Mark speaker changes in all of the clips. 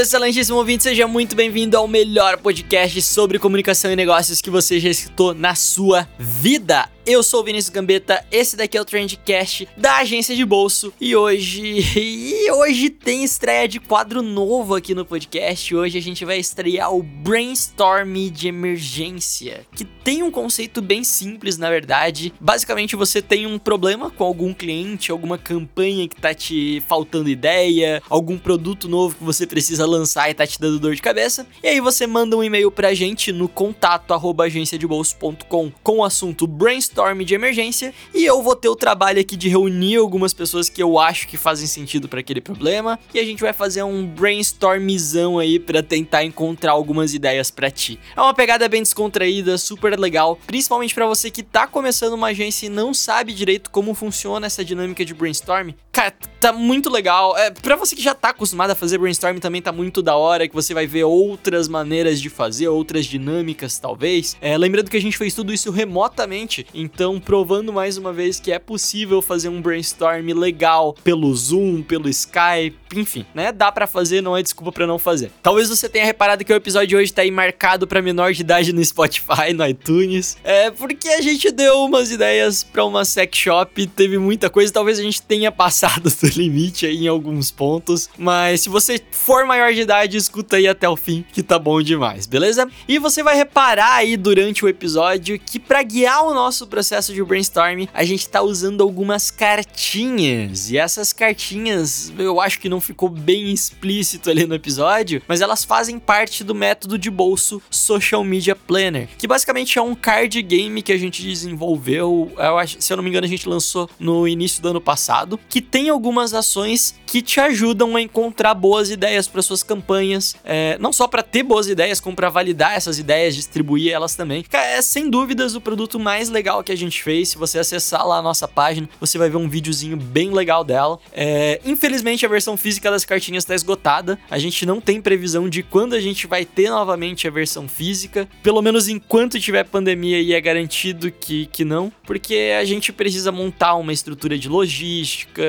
Speaker 1: Excelentíssimo ouvinte, seja muito bem-vindo ao melhor podcast sobre comunicação e negócios que você já escutou na sua vida. Eu sou o Vinícius Gambetta, esse daqui é o Trendcast da agência de bolso e hoje e hoje tem estreia de quadro novo aqui no podcast. Hoje a gente vai estrear o Brainstorm de emergência, que tem um conceito bem simples, na verdade. Basicamente você tem um problema com algum cliente, alguma campanha que tá te faltando ideia, algum produto novo que você precisa lançar e tá te dando dor de cabeça. E aí você manda um e-mail pra gente no contato@agenciadebolso.com com o assunto Brainstorm brainstorm de emergência e eu vou ter o trabalho aqui de reunir algumas pessoas que eu acho que fazem sentido para aquele problema e a gente vai fazer um brainstormzão aí para tentar encontrar algumas ideias para ti. É uma pegada bem descontraída, super legal, principalmente para você que tá começando uma agência e não sabe direito como funciona essa dinâmica de brainstorm. Cara, tá muito legal. É, para você que já tá acostumado a fazer brainstorm também tá muito da hora, que você vai ver outras maneiras de fazer, outras dinâmicas talvez. É, lembrando que a gente fez tudo isso remotamente, então, provando mais uma vez que é possível fazer um brainstorm legal pelo Zoom, pelo Skype, enfim, né? Dá para fazer, não é desculpa para não fazer. Talvez você tenha reparado que o episódio de hoje tá aí marcado para menor de idade no Spotify, no iTunes. É porque a gente deu umas ideias para uma sex shop, teve muita coisa, talvez a gente tenha passado do limite aí em alguns pontos, mas se você for maior de idade, escuta aí até o fim, que tá bom demais, beleza? E você vai reparar aí durante o episódio que para guiar o nosso processo de brainstorm, a gente tá usando algumas cartinhas. E essas cartinhas, eu acho que não ficou bem explícito ali no episódio, mas elas fazem parte do método de bolso Social Media Planner, que basicamente é um card game que a gente desenvolveu, eu acho, se eu não me engano, a gente lançou no início do ano passado, que tem algumas ações que te ajudam a encontrar boas ideias para suas campanhas, é, não só para ter boas ideias, como para validar essas ideias, distribuir elas também. É sem dúvidas o produto mais legal que a gente fez. Se você acessar lá a nossa página, você vai ver um videozinho bem legal dela. É, infelizmente, a versão física das cartinhas está esgotada. A gente não tem previsão de quando a gente vai ter novamente a versão física. Pelo menos enquanto tiver pandemia e é garantido que, que não, porque a gente precisa montar uma estrutura de logística,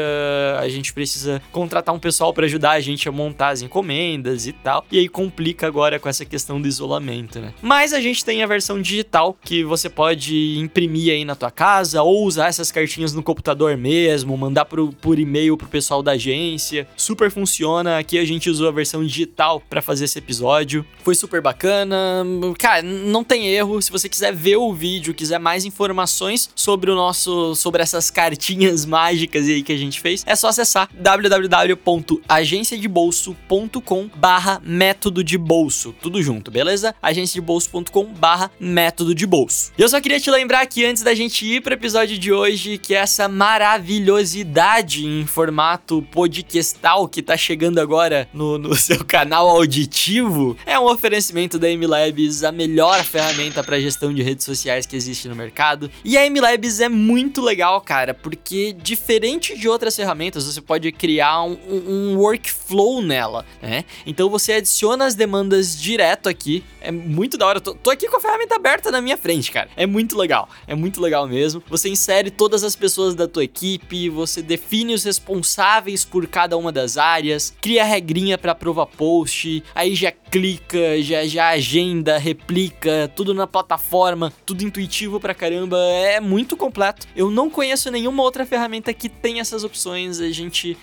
Speaker 1: a gente precisa contratar um pessoal para ajudar a gente a montar as encomendas e tal. E aí complica agora com essa questão do isolamento, né? Mas a gente tem a versão digital que você pode imprimir aí na tua casa, ou usar essas cartinhas no computador mesmo, mandar pro, por e-mail pro pessoal da agência. Super funciona. Aqui a gente usou a versão digital para fazer esse episódio. Foi super bacana. Cara, não tem erro. Se você quiser ver o vídeo, quiser mais informações sobre o nosso sobre essas cartinhas mágicas aí que a gente fez, é só acessar www.agenciadebolso.com barra método de bolso. Tudo junto, beleza? agenciadebolso.com barra método de bolso. E eu só queria te lembrar que antes da gente ir para o episódio de hoje, que é essa maravilhosidade em formato podcastal que tá chegando agora no, no seu canal auditivo, é um oferecimento da MLabs, a melhor ferramenta para gestão de redes sociais que existe no mercado. E a MLabs é muito legal, cara, porque diferente de outras ferramentas, você pode criar um, um workflow nela, né? Então você adiciona as demandas direto aqui. É muito da hora. Tô, tô aqui com a ferramenta aberta na minha frente, cara. É muito legal. É muito legal mesmo. Você insere todas as pessoas da tua equipe, você define os responsáveis por cada uma das áreas, cria regrinha para prova post, aí já clica, já, já agenda, replica, tudo na plataforma, tudo intuitivo pra caramba, é muito completo. Eu não conheço nenhuma outra ferramenta que tem essas opções. A gente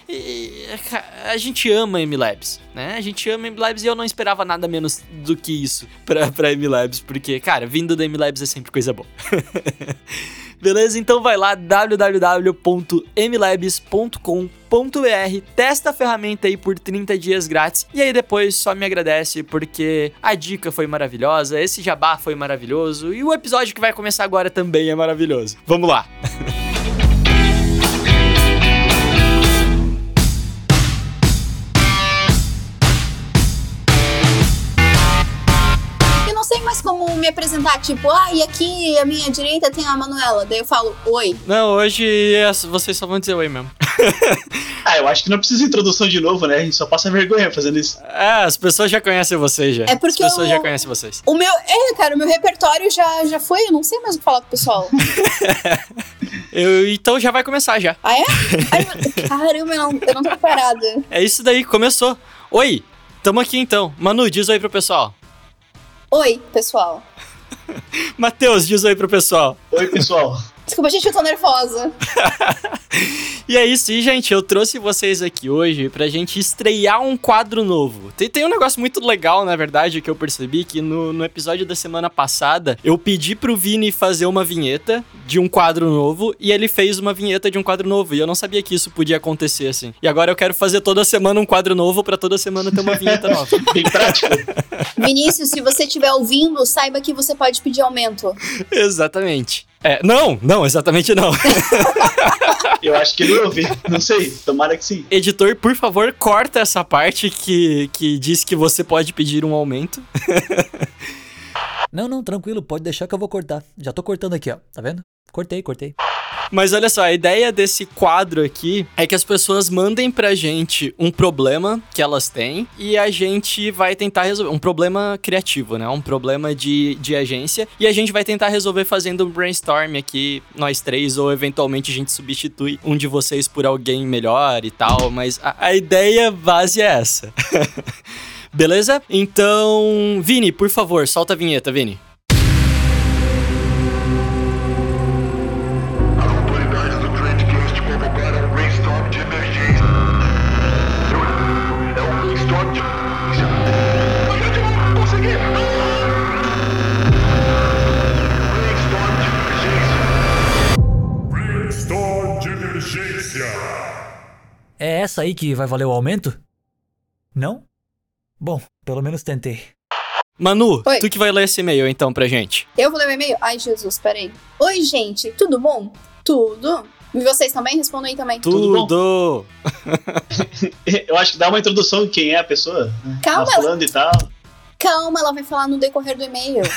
Speaker 1: a gente ama MLabs, né? A gente ama MLabs e eu não esperava nada menos do que isso pra, pra MLabs, porque, cara, vindo da MLabs é sempre coisa boa. Beleza? Então vai lá www.mlabs.com.br, testa a ferramenta aí por 30 dias grátis e aí depois só me agradece porque a dica foi maravilhosa, esse jabá foi maravilhoso e o episódio que vai começar agora também é maravilhoso. Vamos lá.
Speaker 2: me apresentar, tipo, ah, e aqui à minha direita tem a Manuela. Daí eu falo, oi.
Speaker 1: Não, hoje é- vocês só vão dizer oi mesmo.
Speaker 3: Ah, eu acho que não precisa de introdução de novo, né? A gente só passa vergonha fazendo isso.
Speaker 1: É, as pessoas já conhecem vocês já.
Speaker 2: É porque
Speaker 1: As pessoas
Speaker 2: eu-
Speaker 1: já conhecem vocês.
Speaker 2: O meu, é, cara, o meu repertório já, já foi, eu não sei mais o que falar com o pessoal.
Speaker 1: Eu- então já vai começar já.
Speaker 2: Ah, é? Ai, caramba, eu não, eu não tô preparada.
Speaker 1: É isso daí, começou. Oi, tamo aqui então. Manu, diz oi pro pessoal.
Speaker 2: Oi, pessoal.
Speaker 1: Matheus, diz oi pro pessoal.
Speaker 3: Oi, pessoal.
Speaker 2: Desculpa, gente, eu tô nervosa.
Speaker 1: E é isso, e gente, eu trouxe vocês aqui hoje pra gente estrear um quadro novo. Tem, tem um negócio muito legal, na verdade, que eu percebi que no, no episódio da semana passada eu pedi pro Vini fazer uma vinheta de um quadro novo e ele fez uma vinheta de um quadro novo. E eu não sabia que isso podia acontecer assim. E agora eu quero fazer toda semana um quadro novo pra toda semana ter uma vinheta nova.
Speaker 3: Bem prático.
Speaker 2: Vinícius, se você estiver ouvindo, saiba que você pode pedir aumento.
Speaker 1: exatamente. É, não, não, exatamente não.
Speaker 3: Eu acho que ele ouve. Não sei. Tomara que sim.
Speaker 1: Editor, por favor, corta essa parte que, que diz que você pode pedir um aumento.
Speaker 4: Não, não, tranquilo, pode deixar que eu vou cortar. Já tô cortando aqui, ó. Tá vendo? Cortei, cortei.
Speaker 1: Mas olha só, a ideia desse quadro aqui é que as pessoas mandem pra gente um problema que elas têm e a gente vai tentar resolver. Um problema criativo, né? Um problema de, de agência. E a gente vai tentar resolver fazendo um brainstorm aqui, nós três, ou eventualmente a gente substitui um de vocês por alguém melhor e tal. Mas a, a ideia base é essa. Beleza? Então, Vini, por favor, solta a vinheta, Vini.
Speaker 5: É
Speaker 4: essa aí que vai valer o aumento? Não? Bom, pelo menos tentei.
Speaker 1: Manu,
Speaker 2: Oi.
Speaker 1: tu que vai ler esse e-mail então pra gente.
Speaker 2: Eu vou ler o e-mail? Ai, Jesus, peraí. Oi, gente, tudo bom? Tudo. E vocês também? Respondam aí também.
Speaker 3: Tudo bom?
Speaker 1: Tudo!
Speaker 3: Eu acho que dá uma introdução de quem é a pessoa. né?
Speaker 2: Calma.
Speaker 3: Tá falando e tal.
Speaker 2: Calma, ela vai falar no decorrer do e-mail.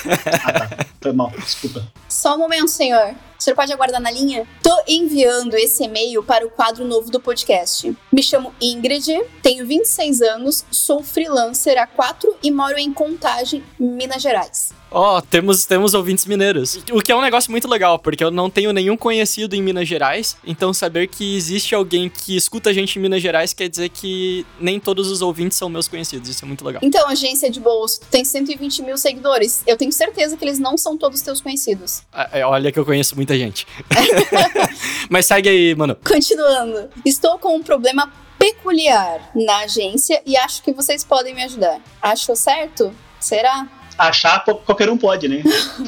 Speaker 3: Ah, tá. Foi mal. Desculpa.
Speaker 2: Só um momento, senhor. O senhor pode aguardar na linha? Tô enviando esse e-mail para o quadro novo do podcast. Me chamo Ingrid, tenho 26 anos, sou freelancer há 4 e moro em Contagem, Minas Gerais.
Speaker 1: Ó, temos, temos ouvintes mineiros. O que é um negócio muito legal, porque eu não tenho nenhum conhecido em Minas Gerais. Então, saber que existe alguém que escuta a gente em Minas Gerais quer dizer que nem todos os ouvintes são meus conhecidos. Isso é muito legal.
Speaker 2: Então, agência de bolso, tu tem 120 mil seguidores. Eu tenho certeza que eles não são todos teus conhecidos.
Speaker 1: Ah, é, Olha que eu conheço muita gente. Mas segue aí, mano.
Speaker 2: Continuando. Estou com um problema peculiar na agência e acho que vocês podem me ajudar. Achou certo? Será?
Speaker 3: Achar qual- qualquer um pode, né?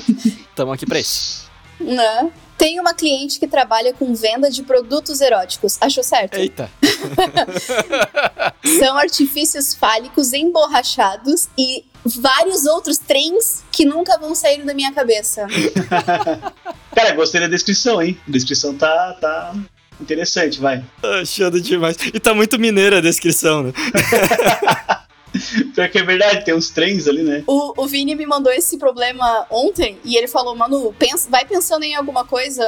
Speaker 1: Tamo aqui pra isso.
Speaker 2: Né? Tem uma cliente que trabalha com venda de produtos eróticos. Achou certo?
Speaker 1: Eita.
Speaker 2: São artifícios fálicos emborrachados e vários outros trens que nunca vão sair da minha cabeça.
Speaker 3: Cara, gostei da descrição, hein? A descrição tá, tá interessante, vai.
Speaker 1: Achando demais. E tá muito mineira a descrição, né?
Speaker 3: Pior que é verdade, tem uns trens ali, né?
Speaker 2: O, o Vini me mandou esse problema ontem e ele falou, Manu, pensa, vai pensando em alguma coisa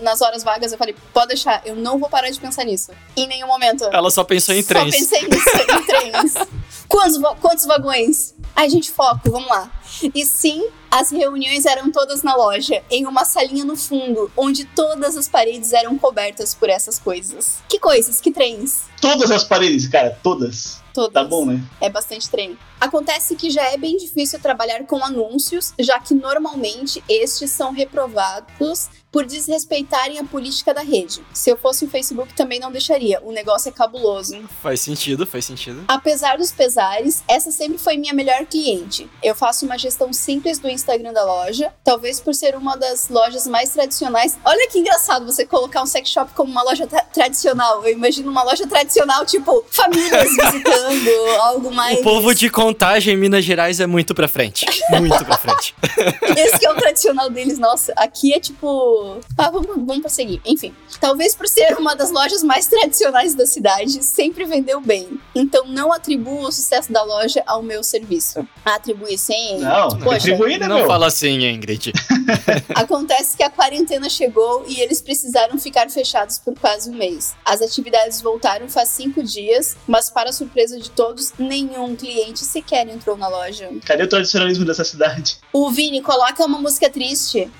Speaker 2: nas horas vagas. Eu falei, pode deixar, eu não vou parar de pensar nisso. Em nenhum momento.
Speaker 1: Ela só pensou em trens.
Speaker 2: Só pensei nisso, em trens. Quantos, quantos vagões? Ai, gente, foco, vamos lá. E sim, as reuniões eram todas na loja, em uma salinha no fundo, onde todas as paredes eram cobertas por essas coisas. Que coisas? Que trens?
Speaker 3: Todas as paredes, cara, todas.
Speaker 2: Todas.
Speaker 3: Tá bom, né?
Speaker 2: É bastante trem. Acontece que já é bem difícil trabalhar com anúncios, já que normalmente estes são reprovados por desrespeitarem a política da rede. Se eu fosse o Facebook, também não deixaria. O negócio é cabuloso.
Speaker 1: Faz sentido, faz sentido.
Speaker 2: Apesar dos pesares, essa sempre foi minha melhor cliente. Eu faço uma gestão simples do Instagram da loja, talvez por ser uma das lojas mais tradicionais. Olha que engraçado você colocar um sex shop como uma loja tra- tradicional. Eu imagino uma loja tradicional, tipo, famílias visitando, algo mais.
Speaker 1: O povo de contagem em Minas Gerais é muito pra frente. Muito pra frente.
Speaker 2: Esse que é o tradicional deles, nossa. Aqui é tipo. Ah, vamos, vamos prosseguir. Enfim. Talvez por ser uma das lojas mais tradicionais da cidade, sempre vendeu bem. Então não atribuo o sucesso da loja ao meu serviço. Atribui sim.
Speaker 3: Não,
Speaker 2: Poxa.
Speaker 3: atribuir, né?
Speaker 1: Não
Speaker 3: meu?
Speaker 1: fala assim, Ingrid.
Speaker 2: Acontece que a quarentena chegou e eles precisaram ficar fechados por quase um mês. As atividades voltaram faz cinco dias, mas para surpresa de todos, nenhum cliente sequer entrou na loja.
Speaker 3: Cadê o tradicionalismo dessa cidade?
Speaker 2: O Vini, coloca uma música triste.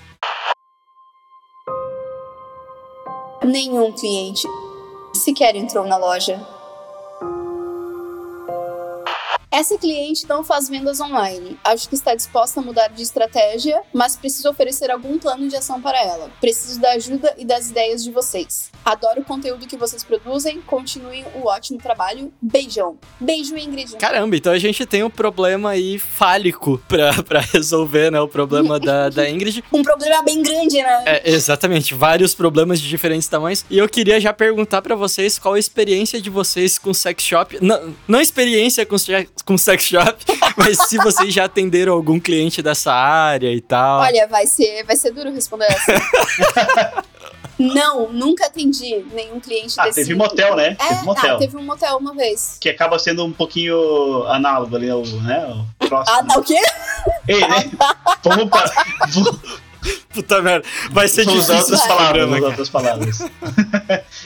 Speaker 2: Nenhum cliente sequer entrou na loja. Essa cliente não faz vendas online. Acho que está disposta a mudar de estratégia, mas preciso oferecer algum plano de ação para ela. Preciso da ajuda e das ideias de vocês. Adoro o conteúdo que vocês produzem. Continuem o ótimo trabalho. Beijão. Beijo, Ingrid.
Speaker 1: Caramba, então a gente tem um problema aí fálico pra, pra resolver, né? O problema da, da Ingrid.
Speaker 2: Um problema bem grande, né?
Speaker 1: É, exatamente, vários problemas de diferentes tamanhos. E eu queria já perguntar pra vocês qual a experiência de vocês com sex shop. Não, não experiência com, se- com sex shop, mas se vocês já atenderam algum cliente dessa área e tal.
Speaker 2: Olha, vai ser, vai ser duro responder essa. não, nunca atendi nenhum cliente
Speaker 3: Ah,
Speaker 2: desse.
Speaker 3: teve motel, né?
Speaker 2: É,
Speaker 3: teve motel.
Speaker 2: ah, teve um motel uma vez.
Speaker 3: Que acaba sendo um pouquinho análogo ali, o, né? O próximo.
Speaker 2: Ah, tá o quê?
Speaker 3: Ei, né? Vamos para.
Speaker 1: Puta merda, vai ser difícil
Speaker 3: outras palavras.
Speaker 1: programa,
Speaker 3: outras palavras.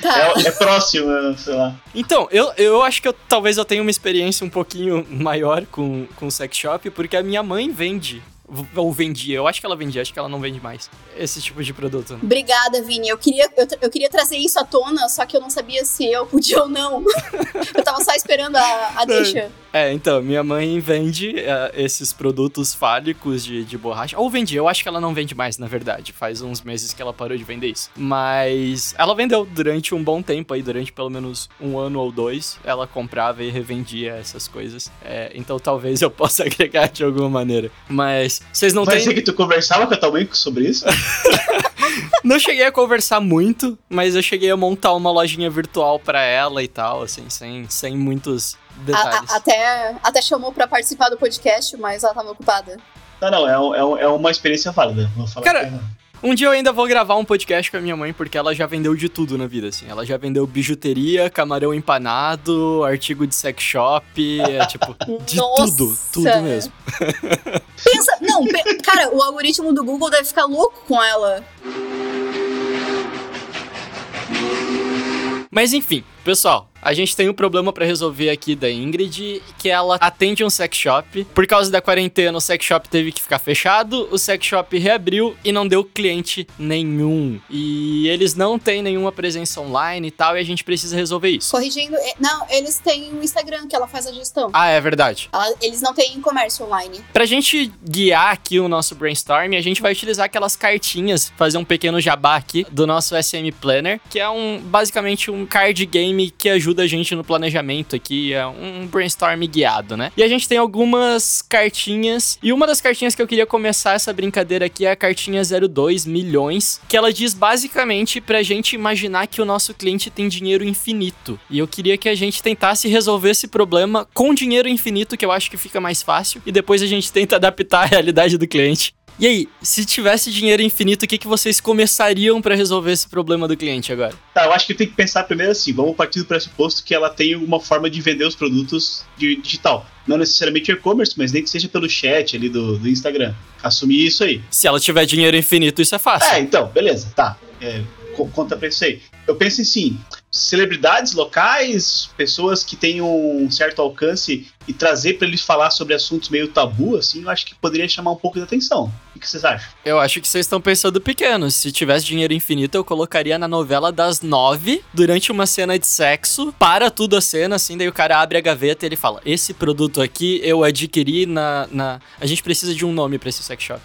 Speaker 2: Tá.
Speaker 3: É, é próximo, sei lá.
Speaker 1: Então, eu, eu acho que eu, talvez eu tenha uma experiência um pouquinho maior com, com sex shop, porque a minha mãe vende. Ou vendia, eu acho que ela vendia, acho que ela não vende mais. Esse tipo de produto. né?
Speaker 2: Obrigada, Vini. Eu queria, eu, eu queria trazer isso à tona, só que eu não sabia se eu podia ou não. eu tava só esperando a, a deixa.
Speaker 1: É, então, minha mãe vende é, esses produtos fálicos de, de borracha. Ou vendia, eu acho que ela não vende mais, na verdade. Faz uns meses que ela parou de vender isso. Mas ela vendeu durante um bom tempo aí, durante pelo menos um ano ou dois. Ela comprava e revendia essas coisas. É, então talvez eu possa agregar de alguma maneira. Mas vocês não
Speaker 3: Vai
Speaker 1: têm.
Speaker 3: ser que tu conversava com a tua mãe sobre isso?
Speaker 1: Não cheguei a conversar muito, mas eu cheguei a montar uma lojinha virtual pra ela e tal, assim, sem, sem muitos
Speaker 2: A-
Speaker 1: detalhes.
Speaker 2: a- até, até chamou pra participar do podcast, mas ela tava ocupada.
Speaker 3: Não, não, é, é, é uma experiência válida. Vou falar
Speaker 1: Cara,
Speaker 3: que é-
Speaker 1: Um dia eu ainda vou gravar um podcast com a minha mãe, porque ela já vendeu de tudo na vida, assim. Ela já vendeu bijuteria, camarão empanado, artigo de sex shop, é tipo, de
Speaker 2: Nossa.
Speaker 1: tudo, tudo mesmo.
Speaker 2: Pensa, não, cara, o algoritmo do Google deve ficar louco com ela.
Speaker 1: Mas enfim, pessoal, a gente tem um problema pra resolver aqui da Ingrid, que ela atende um sex shop. Por causa da quarentena, o sex shop teve que ficar fechado, o sex shop reabriu e não deu cliente nenhum. E eles não têm nenhuma presença online e tal, e a gente precisa resolver isso.
Speaker 2: Corrigindo, é, não, eles têm um Instagram que ela faz a gestão.
Speaker 1: Ah, é verdade.
Speaker 2: Ela- eles não têm comércio online.
Speaker 1: Pra gente guiar aqui o nosso brainstorm, a gente vai utilizar aquelas cartinhas, fazer um pequeno jabá aqui do nosso SM Planner, que é um basicamente um card game que ajuda a gente no planejamento aqui, é um brainstorm guiado, né? E a gente tem algumas cartinhas, e uma das cartinhas que eu queria começar essa brincadeira aqui é a cartinha 02 milhões, que ela diz basicamente pra gente imaginar que o nosso cliente tem dinheiro infinito. E eu queria que a gente tentasse resolver esse problema com dinheiro infinito, que eu acho que fica mais fácil, e depois a gente tenta adaptar a realidade do cliente. E aí, se tivesse dinheiro infinito, o que, que vocês começariam pra resolver esse problema do cliente agora?
Speaker 3: Tá, eu acho que tem que pensar primeiro assim, vamos partir do pressuposto que ela tem alguma forma de vender os produtos de digital. Não necessariamente e-commerce, mas nem que seja pelo chat ali do, do Instagram. Assumir isso aí.
Speaker 1: Se ela tiver dinheiro infinito, isso é fácil.
Speaker 3: É, então, beleza, tá. É, co- conta pra isso aí. Eu penso em sim, celebridades locais, pessoas que têm um certo alcance e trazer pra eles falar sobre assuntos meio tabu, assim, eu acho que poderia chamar um pouco de atenção. O que vocês acham?
Speaker 1: Eu acho que vocês estão pensando pequeno. Se tivesse dinheiro infinito, eu colocaria na novela das nove, durante uma cena de sexo, para tudo a cena, assim, daí o cara abre a gaveta e ele fala: Esse produto aqui eu adquiri na. na... A gente precisa de um nome pra esse sex shop.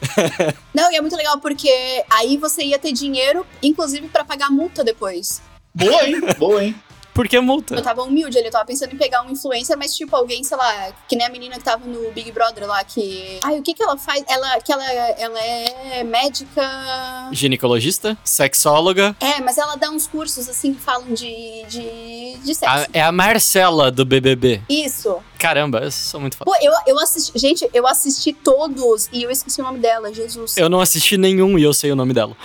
Speaker 2: Não, e é muito legal porque aí você ia ter dinheiro, inclusive pra pagar multa depois.
Speaker 3: Boa, hein? Boa, hein?
Speaker 1: Por que multa?
Speaker 2: Eu tava humilde eu tava pensando em pegar um influencer, mas tipo alguém, sei lá, que nem a menina que tava no Big Brother lá, que. Ai, o que que ela faz? Ela, que ela, ela é médica.
Speaker 1: Ginecologista? Sexóloga?
Speaker 2: É, mas ela dá uns cursos assim que falam de. de, de sexo.
Speaker 1: A- é a Marcela do BBB.
Speaker 2: Isso.
Speaker 1: Caramba, eu sou muito fã.
Speaker 2: Pô, eu, eu assisti. Gente, eu assisti todos e eu esqueci o nome dela, Jesus.
Speaker 1: Eu não assisti nenhum e eu sei o nome dela.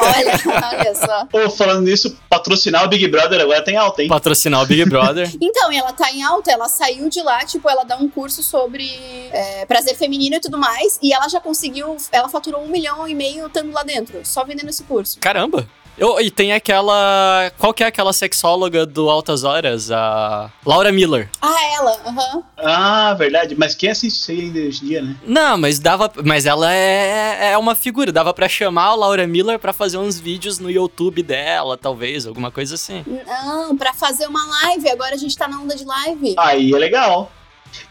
Speaker 2: Olha, olha só.
Speaker 3: Pô, falando nisso, patrocinar o Big Brother agora tem alta, hein?
Speaker 1: Patrocinar o Big Brother.
Speaker 2: Então, e ela tá em alta, ela saiu de lá, tipo, ela dá um curso sobre é, prazer feminino e tudo mais, e ela já conseguiu, ela faturou um milhão e meio estando lá dentro, só vendendo esse curso.
Speaker 1: Caramba! Eu, e tem aquela. Qual que é aquela sexóloga do Altas Horas? A. Laura Miller.
Speaker 2: Ah, ela, aham.
Speaker 3: Ah, verdade. Mas quem assiste isso aí ainda hoje em dia, né?
Speaker 1: Não, mas dava. Mas ela é, é uma figura. Dava pra chamar a Laura Miller pra fazer uns vídeos no YouTube dela, talvez, alguma coisa assim.
Speaker 2: Não, pra fazer uma live, agora a gente tá na onda de live.
Speaker 3: Aí é legal.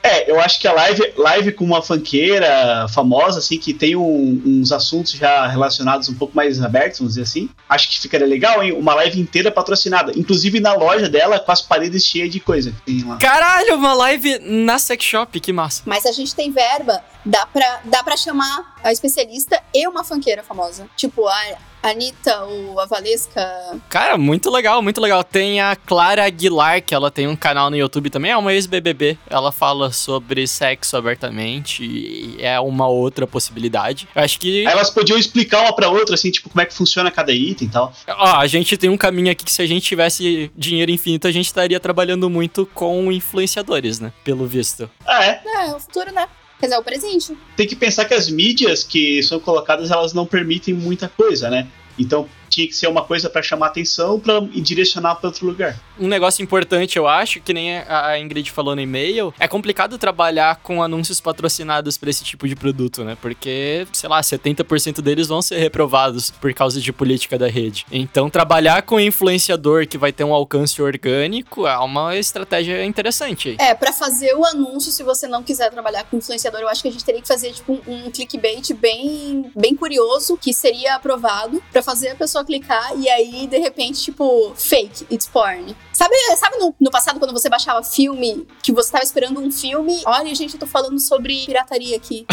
Speaker 3: É, eu acho que a live, live com uma fanqueira famosa, assim, que tem um- uns assuntos já relacionados um pouco mais abertos, vamos dizer assim, acho que ficaria legal, hein? Uma live inteira patrocinada. Inclusive na loja dela, com as paredes cheias de coisa que tem lá.
Speaker 1: Caralho, uma live na sex shop, que massa.
Speaker 2: Mas a gente tem verba, dá pra, dá pra chamar a especialista e uma fanqueira famosa. Tipo, a Anitta ou a Valesca.
Speaker 1: Cara, muito legal, muito legal. Tem a Clara Aguilar, que ela tem um canal no YouTube também, é uma ex-BBB. Ela fala sobre sexo abertamente e é uma outra possibilidade. Eu acho que.
Speaker 3: Elas podiam explicar uma pra outra, assim, tipo, como é que funciona cada item e tal.
Speaker 1: Ó, a gente tem um caminho aqui que se a gente tivesse dinheiro infinito, a gente estaria trabalhando muito com influenciadores, né? Pelo visto.
Speaker 3: Ah, é.
Speaker 2: É, o futuro, né? É o presente.
Speaker 3: Tem que pensar que as mídias que são colocadas, elas não permitem muita coisa, né? Então tinha que ser uma coisa pra chamar atenção pra, e direcionar pra outro lugar.
Speaker 1: Um negócio importante, eu acho, que nem a Ingrid falou no e-mail, é complicado trabalhar com anúncios patrocinados pra esse tipo de produto, né? Porque, sei lá, 70% deles vão ser reprovados por causa de política da rede. Então, trabalhar com influenciador que vai ter um alcance orgânico é uma estratégia interessante.
Speaker 2: É, pra fazer o anúncio, se você não quiser trabalhar com influenciador, eu acho que a gente teria que fazer, tipo, um, clickbait bem, bem curioso, que seria aprovado, pra fazer a pessoa clicar e aí, de repente, tipo, fake, it's porn. Sabe, sabe no, no passado, quando você baixava filme, que você tava esperando um filme? Olha, gente, eu tô falando sobre pirataria aqui.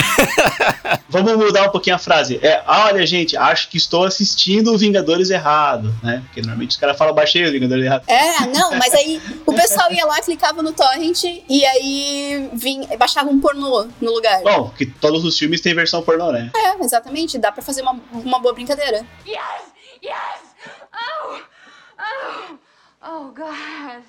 Speaker 3: Vamos mudar um pouquinho a frase. É, olha, gente, acho que estou assistindo o Vingadores errado, né? Porque normalmente os caras falam, baixei o Vingadores errado.
Speaker 2: É, não, mas aí o pessoal ia lá, clicava no torrent e aí vinha, baixava um pornô no lugar.
Speaker 3: Bom, que todos os filmes têm versão pornô, né?
Speaker 2: É, exatamente. Dá pra fazer uma, uma boa brincadeira.
Speaker 6: Yes! Yes! Oh! Oh! Oh, God.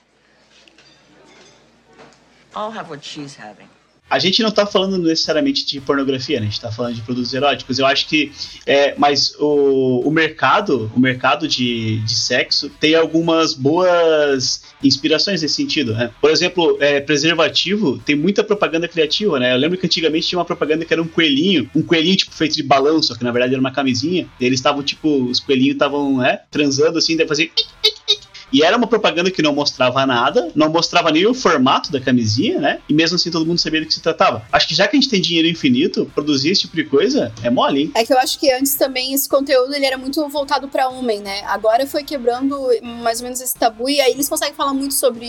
Speaker 7: I'll have what she's having.
Speaker 3: A gente não tá falando necessariamente de pornografia, né? A gente tá falando de produtos eróticos. Eu acho que. É, mas o, o mercado, o mercado de, de sexo tem algumas boas inspirações nesse sentido, né? Por exemplo, é, preservativo tem muita propaganda criativa, né? Eu lembro que antigamente tinha uma propaganda que era um coelhinho, um coelhinho tipo feito de balão, só que na verdade era uma camisinha. Eles estavam, tipo, os coelhinhos estavam, né, transando assim, daí fazia. E era uma propaganda que não mostrava nada, não mostrava nem o formato da camisinha, né? E mesmo assim todo mundo sabia do que se tratava. Acho que já que a gente tem dinheiro infinito, produzir esse tipo de coisa é mole, hein?
Speaker 2: É que eu acho que antes também esse conteúdo ele era muito voltado pra homem, né? Agora foi quebrando mais ou menos esse tabu e aí eles conseguem falar muito sobre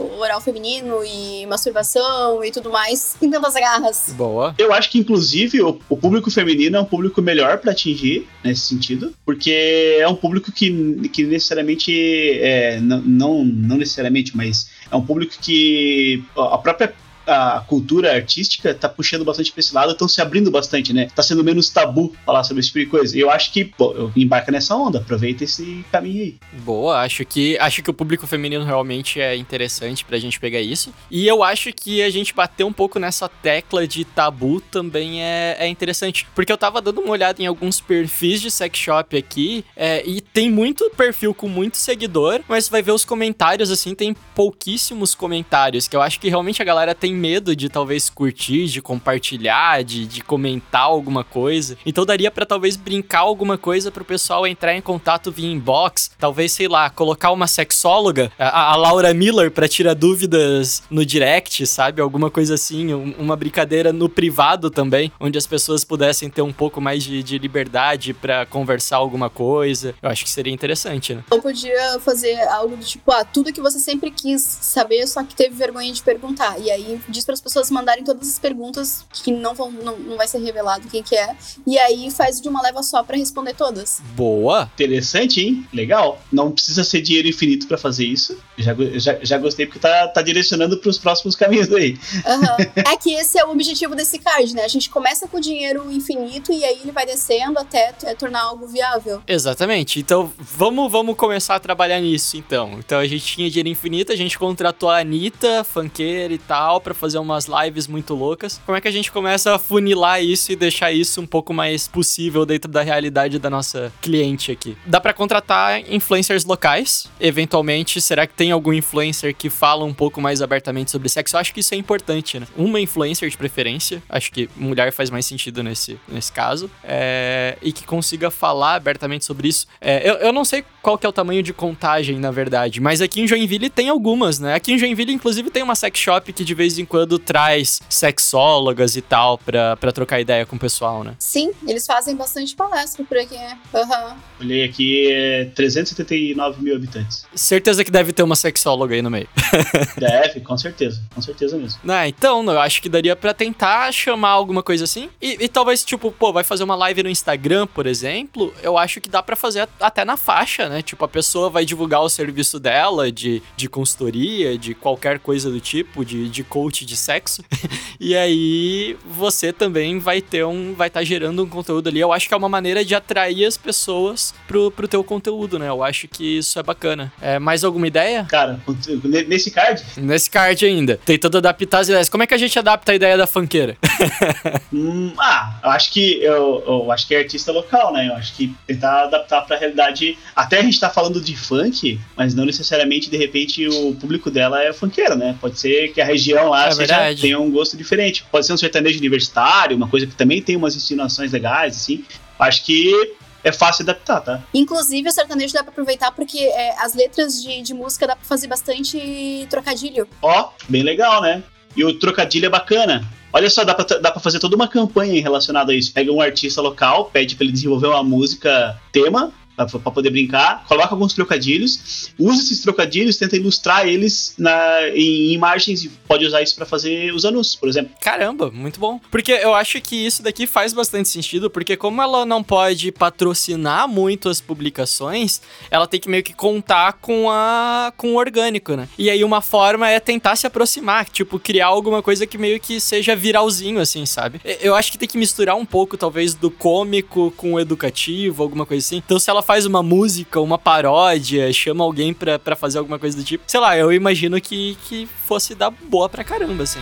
Speaker 2: o oral feminino e masturbação e tudo mais sem tantas garras.
Speaker 1: Boa.
Speaker 3: Eu acho que, inclusive, o, o público feminino é um público melhor pra atingir nesse sentido, porque é um público que, que necessariamente. É, não, não, não necessariamente, mas é um público que a própria a cultura artística tá puxando bastante pra esse lado, estão se abrindo bastante, né? Tá sendo menos tabu falar sobre esse tipo de coisa. Eu acho que, pô, embarca nessa onda, aproveita esse caminho aí.
Speaker 1: Boa, acho que acho que o público feminino realmente é interessante pra gente pegar isso. E eu acho que a gente bater um pouco nessa tecla de tabu também é, é interessante. Porque eu tava dando uma olhada em alguns perfis de sex shop aqui é, e tem muito perfil com muito seguidor, mas vai ver os comentários assim, tem pouquíssimos comentários, que eu acho que realmente a galera tem medo de talvez curtir, de compartilhar, de, de comentar alguma coisa. Então daria pra talvez brincar alguma coisa pro pessoal entrar em contato via inbox, talvez, sei lá, colocar uma sexóloga, a, a Laura Miller, pra tirar dúvidas no direct, sabe? Alguma coisa assim, um- uma brincadeira no privado também, onde as pessoas pudessem ter um pouco mais de, de liberdade pra conversar alguma coisa. Eu acho que seria interessante, né?
Speaker 2: Eu podia fazer algo do tipo, ah, tudo que você sempre quis saber, só que teve vergonha de perguntar. E aí diz para as pessoas mandarem todas as perguntas que não vão não, não vai ser revelado quem que é. E aí faz de uma leva só para responder todas.
Speaker 1: Boa.
Speaker 3: Interessante, hein? Legal. Não precisa ser dinheiro infinito pra fazer isso. Já, já, já gostei porque tá, tá direcionando pros próximos caminhos aí.
Speaker 2: Aham. é que esse é o objetivo desse card, né? A gente começa com o dinheiro infinito e aí ele vai descendo até é, tornar algo viável.
Speaker 1: Exatamente. Então, vamos, vamos começar a trabalhar nisso, então. Então, a gente tinha dinheiro infinito, a gente contratou a Anitta, funkeira e tal, pra fazer umas lives muito loucas. Como é que a gente começa a funilar isso e deixar isso um pouco mais possível dentro da realidade da nossa cliente aqui? Dá pra contratar influencers locais, eventualmente. Será que tem algum influencer que fala um pouco mais abertamente sobre sexo? Eu acho que isso é importante, né? Uma influencer de preferência, acho que mulher faz mais sentido nesse, nesse caso, é, e que consiga falar abertamente sobre isso. É, eu, eu não sei qual que é o tamanho de contagem, na verdade, mas aqui em Joinville tem algumas, né? Aqui em Joinville, inclusive, tem uma sex shop que de vez em quando traz sexólogas e tal pra, pra trocar ideia com o pessoal, né?
Speaker 2: Sim, eles fazem bastante palestra por aqui. né? Aham.
Speaker 3: Olhei aqui, é 379 mil habitantes.
Speaker 1: Certeza que deve ter uma sexóloga aí no meio.
Speaker 3: Deve, com certeza. Com certeza mesmo.
Speaker 1: Né, então, eu acho que daria pra tentar chamar alguma coisa assim. E, e talvez, tipo, pô, vai fazer uma live no Instagram, por exemplo. Eu acho que dá pra fazer até na faixa, né? Tipo, a pessoa vai divulgar o serviço dela de, de consultoria, de qualquer coisa do tipo, de, de coach de sexo. e aí você também vai ter um. Vai estar gerando um conteúdo ali. Eu acho que é uma maneira de atrair as pessoas pro, pro teu conteúdo, né? Eu acho que isso é bacana. É, mais alguma ideia?
Speaker 3: Cara, ne- nesse card,
Speaker 1: Nesse card ainda. Tentando adaptar as ideias. Como é que a gente adapta a ideia da funkeira?
Speaker 3: hum, ah, eu acho que eu, eu acho que é artista local, né? Eu acho que tentar adaptar pra realidade. Até a gente tá falando de funk, mas não necessariamente de repente o público dela é funkeiro, né? Pode ser que a região lá
Speaker 1: É verdade.
Speaker 3: tenha um gosto diferente. Pode ser um sertanejo universitário, uma coisa que também tem umas insinuações legais, assim. Acho que é fácil adaptar, tá?
Speaker 2: Inclusive, o sertanejo dá pra aproveitar porque é, as letras de, de música dá pra fazer bastante trocadilho.
Speaker 3: Ó, bem legal, né? E o trocadilho é bacana. Olha só, dá pra, dá pra fazer toda uma campanha relacionada a isso. Pega um artista local, pede pra ele desenvolver uma música tema, pra poder brincar, coloca alguns trocadilhos, usa esses trocadilhos, tenta ilustrar eles na, em imagens e pode usar isso pra fazer os anúncios, por exemplo.
Speaker 1: Caramba, muito bom. Porque eu acho que isso daqui faz bastante sentido, porque como ela não pode patrocinar muito as publicações, ela tem que meio que contar com a com o orgânico, né? E aí uma forma é tentar se aproximar, tipo, criar alguma coisa que meio que seja viralzinho assim, sabe? Eu acho que tem que misturar um pouco talvez do cômico com o educativo, alguma coisa assim. Então se ela faz uma música, uma paródia, chama alguém pra, pra fazer alguma coisa do tipo, sei lá, eu imagino que, que fosse dar boa pra caramba, assim.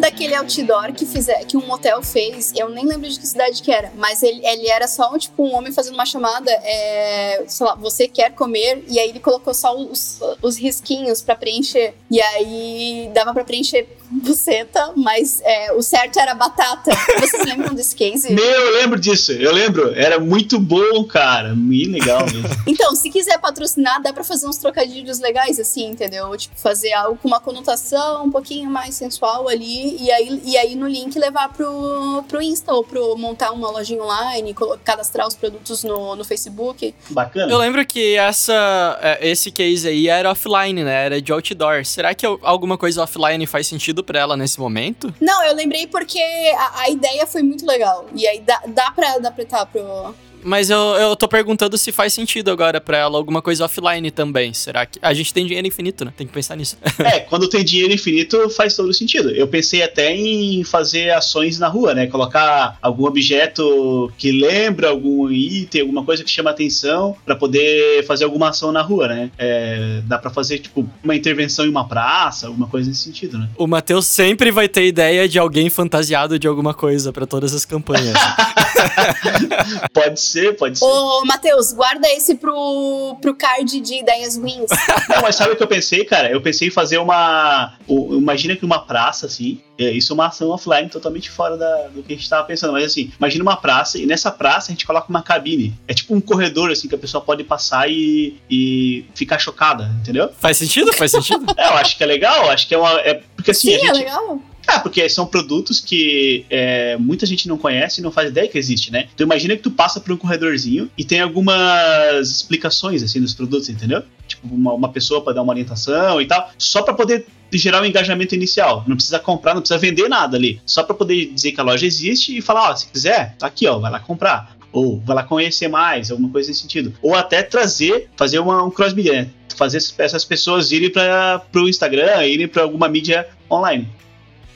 Speaker 2: Daquele outdoor que, fizer, que um motel fez? Eu nem lembro de que cidade que era, mas ele, ele era só um, tipo, um homem fazendo uma chamada, é, sei lá, você quer comer? E aí ele colocou só os, os risquinhos pra preencher. E aí dava pra preencher buceta, mas é, o certo era batata. Vocês lembram desse case?
Speaker 3: Meu, eu lembro disso, eu lembro. Era muito bom, cara. Muito legal mesmo.
Speaker 2: Então, se quiser patrocinar, dá pra fazer uns trocadilhos legais, assim, entendeu? Tipo, fazer algo com uma conotação um pouquinho mais sensual ali, e aí, e aí no link levar pro, pro Insta, ou pro montar uma lojinha online, cadastrar os produtos no, no Facebook.
Speaker 3: Bacana.
Speaker 1: Eu lembro que essa, é, esse case aí era offline, né? Era de outdoor. Será que al- alguma coisa offline faz sentido pra ela nesse momento?
Speaker 2: Não, eu lembrei porque a, a ideia foi muito legal. E aí dá, dá pra adaptar pro.
Speaker 1: Mas eu, eu tô perguntando se faz sentido agora pra ela alguma coisa offline também. Será que. A gente tem dinheiro infinito, né? Tem que pensar nisso.
Speaker 3: É, quando tem dinheiro infinito faz todo sentido. Eu pensei até em fazer ações na rua, né? Colocar algum objeto que lembra algum item, alguma coisa que chama atenção pra poder fazer alguma ação na rua, né? É, dá pra fazer tipo uma intervenção em uma praça, alguma coisa nesse sentido, né?
Speaker 1: O Matheus sempre vai ter ideia de alguém fantasiado de alguma coisa pra todas as campanhas.
Speaker 3: Pode ser, pode ser.
Speaker 2: Ô, Matheus, guarda esse pro, pro card de ideias ruins.
Speaker 3: Não, mas sabe o que eu pensei, cara? Eu pensei em fazer uma. o- Imagina que uma praça, assim. é, Isso é uma ação offline totalmente fora da- do que a gente tava pensando. Mas assim, imagina uma praça e nessa praça a gente coloca uma cabine. É tipo um corredor, assim, que a pessoa pode passar e, e ficar chocada, entendeu?
Speaker 1: faz sentido? Faz sentido?
Speaker 3: É, eu acho que é legal, acho que é uma. É, porque assim,
Speaker 2: Sim,
Speaker 3: a
Speaker 2: é
Speaker 3: gente.
Speaker 2: legal.
Speaker 3: Ah, porque são produtos que é, muita gente não conhece e não faz ideia que existe, né? Então imagina que tu passa por um corredorzinho e tem algumas explicações assim dos produtos, entendeu? Tipo, uma, uma pessoa para dar uma orientação e tal, só para poder gerar um engajamento inicial. Não precisa comprar, não precisa vender nada ali. Só para poder dizer que a loja existe e falar, ó, se quiser, tá aqui, ó, vai lá comprar. Ou vai lá conhecer mais, alguma coisa nesse sentido. Ou até trazer, fazer uma, um cross-media, né? Fazer essas pessoas irem para o Instagram, irem para alguma mídia online.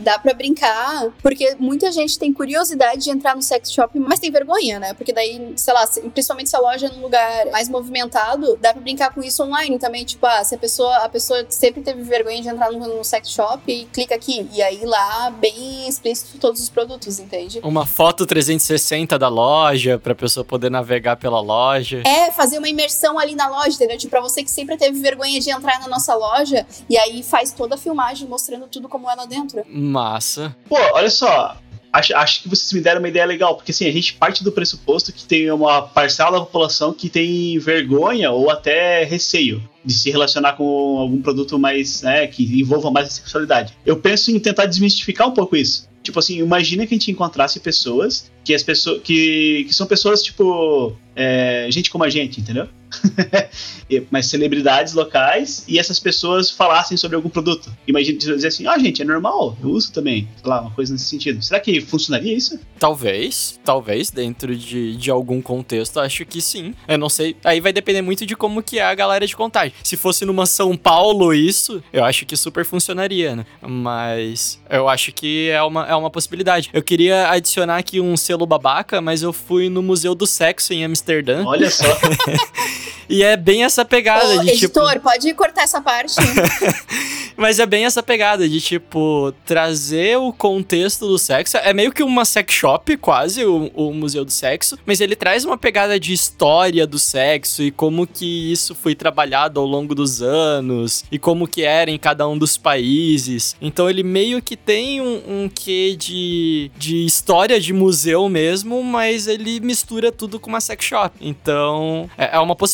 Speaker 2: Dá pra brincar, porque muita gente tem curiosidade de entrar no sex shop, mas tem vergonha, né? Porque daí, sei lá, principalmente se a loja é num lugar mais movimentado, dá pra brincar com isso online também. Tipo, ah, se a pessoa, a pessoa sempre teve vergonha de entrar no, no sex shop e clica aqui. E aí lá, bem explícito todos os produtos, entende?
Speaker 1: Uma foto 360 da loja, pra pessoa poder navegar pela loja.
Speaker 2: É, fazer uma imersão ali na loja, entendeu? Tipo, pra você que sempre teve vergonha de entrar na nossa loja, e aí faz toda a filmagem mostrando tudo como é lá dentro.
Speaker 1: Massa.
Speaker 3: Pô, olha só. Acho, acho que vocês me deram uma ideia legal, porque assim, a gente parte do pressuposto que tem uma parcela da população que tem vergonha ou até receio de se relacionar com algum produto mais, né, que envolva mais a sexualidade. Eu penso em tentar desmistificar um pouco isso. Tipo assim, imagina que a gente encontrasse pessoas que as pessoas que, que são pessoas tipo é, gente como a gente, entendeu? Mas celebridades locais e essas pessoas falassem sobre algum produto. Imagina dizer assim, ah, gente, é normal, eu uso também. Sei lá, uma coisa nesse sentido. Será que funcionaria isso?
Speaker 1: Talvez, talvez, dentro de, de algum contexto, acho que sim. Eu não sei. Aí vai depender muito de como que é a galera de contagem. Se fosse numa São Paulo isso, eu acho que super funcionaria, né? Mas eu acho que é uma, é uma possibilidade. Eu queria adicionar aqui um selo babaca, mas eu fui no Museu do Sexo em Amsterdã.
Speaker 3: Olha só.
Speaker 1: E é bem essa pegada
Speaker 2: Ô,
Speaker 1: de tipo.
Speaker 2: editor, pode cortar essa parte?
Speaker 1: Mas é bem essa pegada de, tipo, trazer o contexto do sexo. É meio que uma sex shop, quase, o, o Museu do Sexo. Mas ele traz uma pegada de história do sexo e como que isso foi trabalhado ao longo dos anos. E como que era em cada um dos países. Então ele meio que tem um, um quê de, de história de museu mesmo, mas ele mistura tudo com uma sex shop. Então é, é uma possibilidade,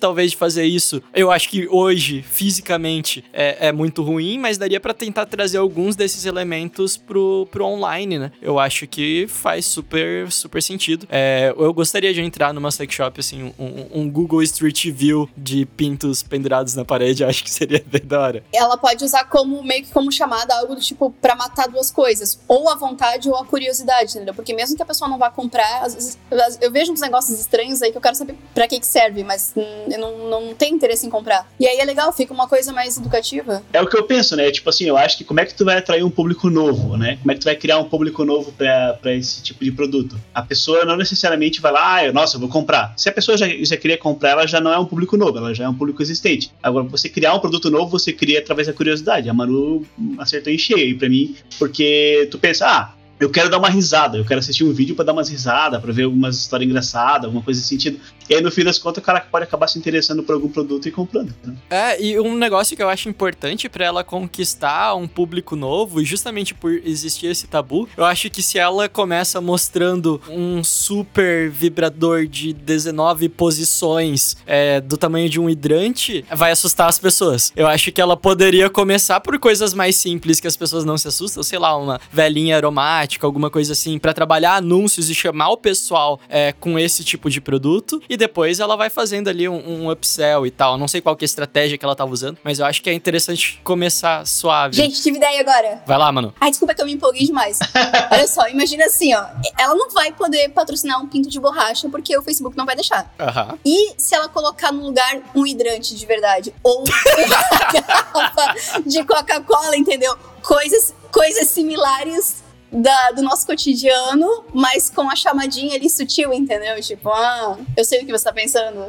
Speaker 1: talvez, de fazer isso. Eu acho que hoje, fisicamente, é, é muito ruim, mas daria pra tentar trazer alguns desses elementos pro, pro online, né? Eu acho que faz super, super sentido. É, eu gostaria de entrar numa sex shop, assim, um, um Google Street View de pintos pendurados na parede, acho que seria bem da hora.
Speaker 2: ela pode usar como meio que como chamada algo do tipo pra matar duas coisas, ou a vontade ou a curiosidade, entendeu? Porque mesmo que a pessoa não vá comprar, às vezes, eu- vejo uns negócios estranhos aí que eu quero saber pra que que serve, mas hum, eu não, não tenho interesse em comprar. E aí é legal, fica uma coisa mais educativa.
Speaker 3: É o que eu penso, né? Tipo assim, eu acho que como é que tu vai atrair um público novo, né? Como é que tu vai criar um público novo pra esse tipo de produto? A pessoa não necessariamente vai lá, ah, nossa, eu vou comprar. Se a pessoa já, já queria comprar, ela já não é um público novo, ela já é um público existente. Agora, você criar um produto novo, você cria através da curiosidade. A Manu acertou em cheio aí pra mim, porque tu pensa, ah, eu quero dar uma risada, eu quero assistir um vídeo pra dar umas risadas, pra ver algumas histórias engraçadas, alguma coisa nesse sentido. E aí, no fim das contas, o cara pode acabar se interessando por algum produto e comprando. né?
Speaker 1: É, e um negócio que eu acho importante pra ela conquistar um público novo, e justamente por existir esse tabu, eu acho que se ela começa mostrando um super vibrador de 19 posições é, do tamanho de um hidrante, vai assustar as pessoas. Eu acho que ela poderia começar por coisas mais simples que as pessoas não se assustam, sei lá, uma velhinha aromática, alguma coisa assim, pra trabalhar anúncios e chamar o pessoal é, com esse tipo de produto, e depois ela vai fazendo ali um, um upsell e tal. Não sei qual que é a estratégia que ela tava usando, mas eu acho que é interessante começar suave.
Speaker 2: Gente, tive ideia agora.
Speaker 1: Vai lá, mano.
Speaker 2: Ai, desculpa que eu me empolguei demais. Olha só, imagina assim, ó. Ela não vai poder patrocinar um pinto de borracha porque o Facebook não vai deixar.
Speaker 1: Aham.
Speaker 2: E se ela colocar no lugar um hidrante de verdade? Ou uma garrafa de Coca-Cola, entendeu? Coisas, coisas similares da- do nosso cotidiano, mas com a chamadinha ali sutil, entendeu? Tipo, ah, eu sei o que você tá pensando.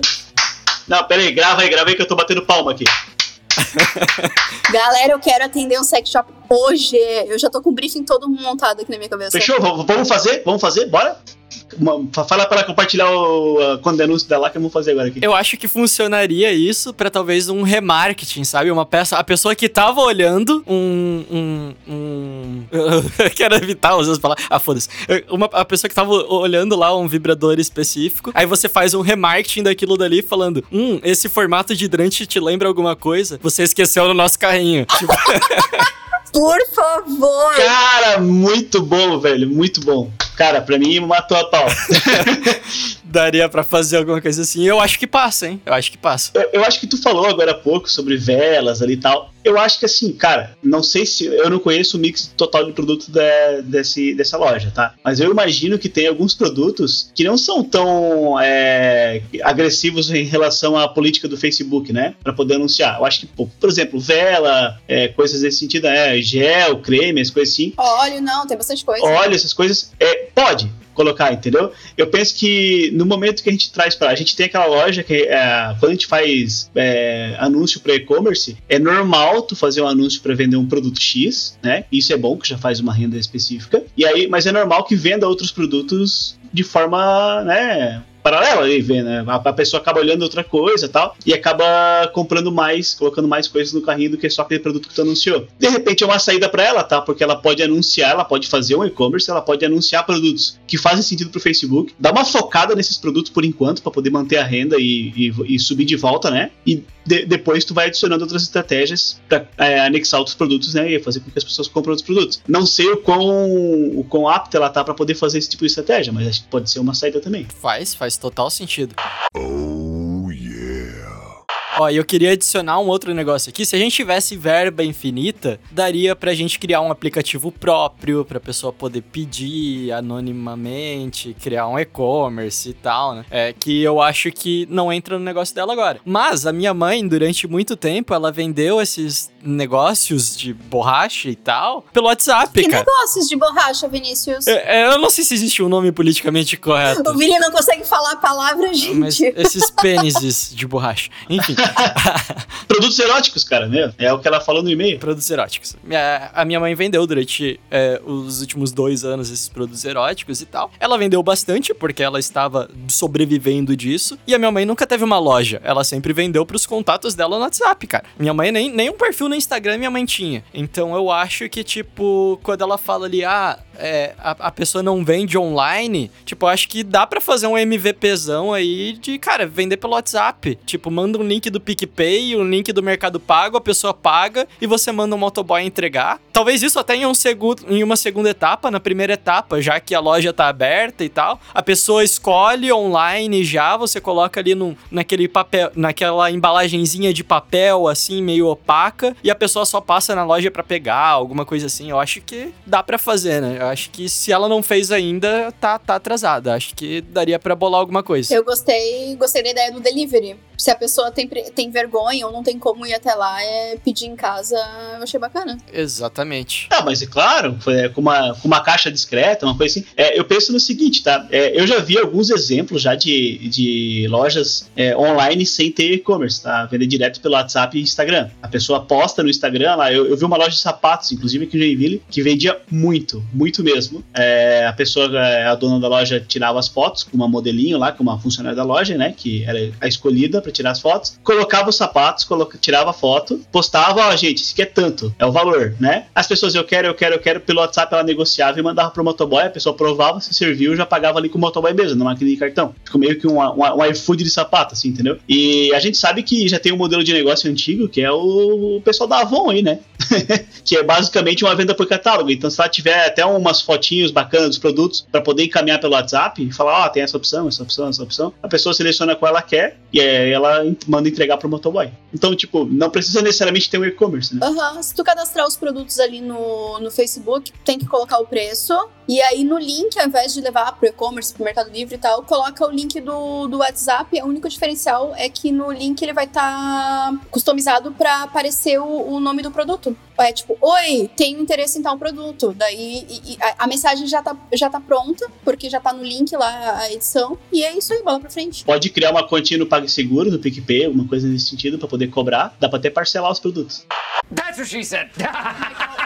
Speaker 3: Não, pera aí, grava aí, grava aí que eu tô batendo palma aqui.
Speaker 2: Galera, eu quero atender um sex shop hoje. Eu já tô com o briefing todo montado aqui na minha cabeça.
Speaker 3: Fechou? V- Vamos fazer? Vamos fazer? Bora? Uma- fa- Fala pra ela compartilhar o, a- quando anúncio dela que eu vou fazer agora aqui.
Speaker 1: Eu acho que funcionaria isso pra talvez um remarketing, sabe? Uma peça. A pessoa que tava olhando um. um, um eu quero evitar às vezes falar. Ah, foda-se. Uma, a pessoa que tava olhando lá um vibrador específico. Aí você faz um remarketing daquilo dali falando: Hum, esse formato de hidrante te lembra alguma coisa? Você esqueceu no nosso carrinho. Tipo,
Speaker 2: Por favor!
Speaker 3: Cara, muito bom, velho, muito bom. Cara, pra mim matou a pau.
Speaker 1: Daria pra fazer alguma coisa assim. Eu acho que passa, hein? Eu acho que passa.
Speaker 3: Eu, eu acho que tu falou agora há pouco sobre velas ali e tal. Eu acho que assim, cara, não sei se. Eu não conheço o mix total de produto da, desse, dessa loja, tá? Mas eu imagino que tem alguns produtos que não são tão é, agressivos em relação à política do Facebook, né? Pra poder anunciar. Eu acho que, por exemplo, vela, é, coisas desse sentido, é, gel, creme, as coisas assim.
Speaker 2: Óleo, não, tem bastante coisa.
Speaker 3: Óleo, essas coisas. É, pode colocar, entendeu? Eu penso que no momento que a gente traz para a gente tem aquela loja que é, quando a gente faz é, anúncio para e-commerce, é normal tu fazer um anúncio para vender um produto X, né? Isso é bom que já faz uma renda específica. E aí, mas é normal que venda outros produtos de forma, né, paralela aí, vê, né? A, a, pessoa acaba olhando outra coisa tal, e acaba comprando mais, colocando mais coisas no carrinho do que só aquele produto que tu anunciou. De repente é uma saída para ela, tá? Porque ela pode anunciar, ela pode fazer um e-commerce, ela pode anunciar produtos que fazem sentido pro Facebook, dar uma focada nesses produtos por enquanto, para poder manter a renda e, e, e, subir de volta, né? E de, depois tu vai adicionando outras estratégias para é, anexar outros produtos, né? E fazer com que as pessoas comprem outros produtos. Não sei o quão, o quão apta ela tá para poder fazer esse tipo de estratégia, mas acho que pode ser uma saída também.
Speaker 1: Faz, faz total sentido.
Speaker 8: Oh.
Speaker 1: Ó, e eu queria adicionar um outro negócio aqui. Se a gente tivesse verba infinita, daria pra gente criar um aplicativo próprio pra pessoa poder pedir anonimamente, criar um e-commerce e tal, né? É que eu acho que não entra no negócio dela agora. Mas a minha mãe, durante muito tempo, ela vendeu esses negócios de borracha e tal pelo WhatsApp,
Speaker 2: que
Speaker 1: cara.
Speaker 2: negócios de borracha, Vinícius?
Speaker 1: É, é, eu não sei se existe um nome politicamente correto.
Speaker 2: O Vini não consegue falar a palavra, gente.
Speaker 1: Mas esses pênises de borracha. Enfim.
Speaker 3: Produtos eróticos, cara, né? É o que ela falou no e-mail.
Speaker 1: Produtos eróticos. A minha mãe vendeu durante é, os últimos dois anos esses produtos eróticos e tal. Ela vendeu bastante porque ela estava sobrevivendo disso. E a minha mãe nunca teve uma loja. Ela sempre vendeu pros contatos dela no WhatsApp, cara. Minha mãe nem, nem um perfil no Instagram minha mãe tinha. Então eu acho que, tipo, quando ela fala ali, ah, é, a, a, pessoa não vende online, tipo, acho que dá para fazer um MVPzão aí de, cara, vender pelo WhatsApp. Tipo, manda um link do PicPay, um link do Mercado Pago, a pessoa paga e você manda um motoboy entregar. Talvez isso até em, um segundo, em uma segunda etapa, na primeira etapa, já que a loja tá aberta e tal. A pessoa escolhe online já, você coloca ali no, naquele papel, naquela embalagenzinha de papel, assim, meio opaca, e a pessoa só passa na loja para pegar, alguma coisa assim. Eu acho que dá para fazer, né? Acho que se ela não fez ainda, tá, tá atrasada. Acho que daria para bolar alguma coisa.
Speaker 2: Eu gostei, gostei da ideia do delivery. Se a pessoa tem, tem vergonha ou não tem como ir até lá, é pedir em casa, eu achei bacana.
Speaker 1: Exatamente.
Speaker 3: Ah, mas é claro, foi com uma, com uma caixa discreta, uma coisa assim. É, eu penso no seguinte, tá? É, eu já vi alguns exemplos já de, de lojas é, online sem ter e-commerce, tá? Vender direto pelo WhatsApp e Instagram. A pessoa posta no Instagram lá. Eu, eu vi uma loja de sapatos, inclusive aqui em Joinville, que vendia muito, muito mesmo. É, a pessoa, a dona da loja, tirava as fotos com uma modelinho lá, com uma funcionária da loja, né? Que era a escolhida para tirar as fotos. Colocava os sapatos, coloca, tirava a foto, postava, ó, gente, isso aqui é tanto, é o valor, né? As pessoas, eu quero, eu quero, eu quero, pelo WhatsApp ela negociava e mandava pro motoboy, a pessoa provava, se serviu, já pagava ali com o motoboy mesmo, na máquina de cartão. Ficou meio que um, um, um iFood de sapato, assim, entendeu? E a gente sabe que já tem um modelo de negócio antigo, que é o pessoal da Avon aí, né? que é basicamente uma venda por catálogo. Então, se ela tiver até umas fotinhos bacanas dos produtos para poder encaminhar pelo WhatsApp e falar, ó, oh, tem essa opção, essa opção, essa opção, a pessoa seleciona qual ela quer e aí ela manda entregar pro motoboy. Então, tipo, não precisa necessariamente ter um e-commerce, né?
Speaker 2: Aham, uhum. se tu cadastrar os produtos ali no, no Facebook, tem que colocar o preço. E aí no link, ao invés de levar pro e-commerce, pro Mercado Livre e tal, coloca o link do, do WhatsApp. O único diferencial é que no link ele vai estar tá customizado para aparecer o, o, nome do produto. É tipo, oi, tenho interesse em tal produto. Daí e, e a, a, mensagem já tá, já tá pronta, porque já tá no link lá a edição. E é isso aí, bola pra frente.
Speaker 3: Pode criar uma continha no PagSeguro, no PicPay, alguma coisa nesse sentido, para poder cobrar. Dá pra até parcelar os produtos.
Speaker 9: That's what she said.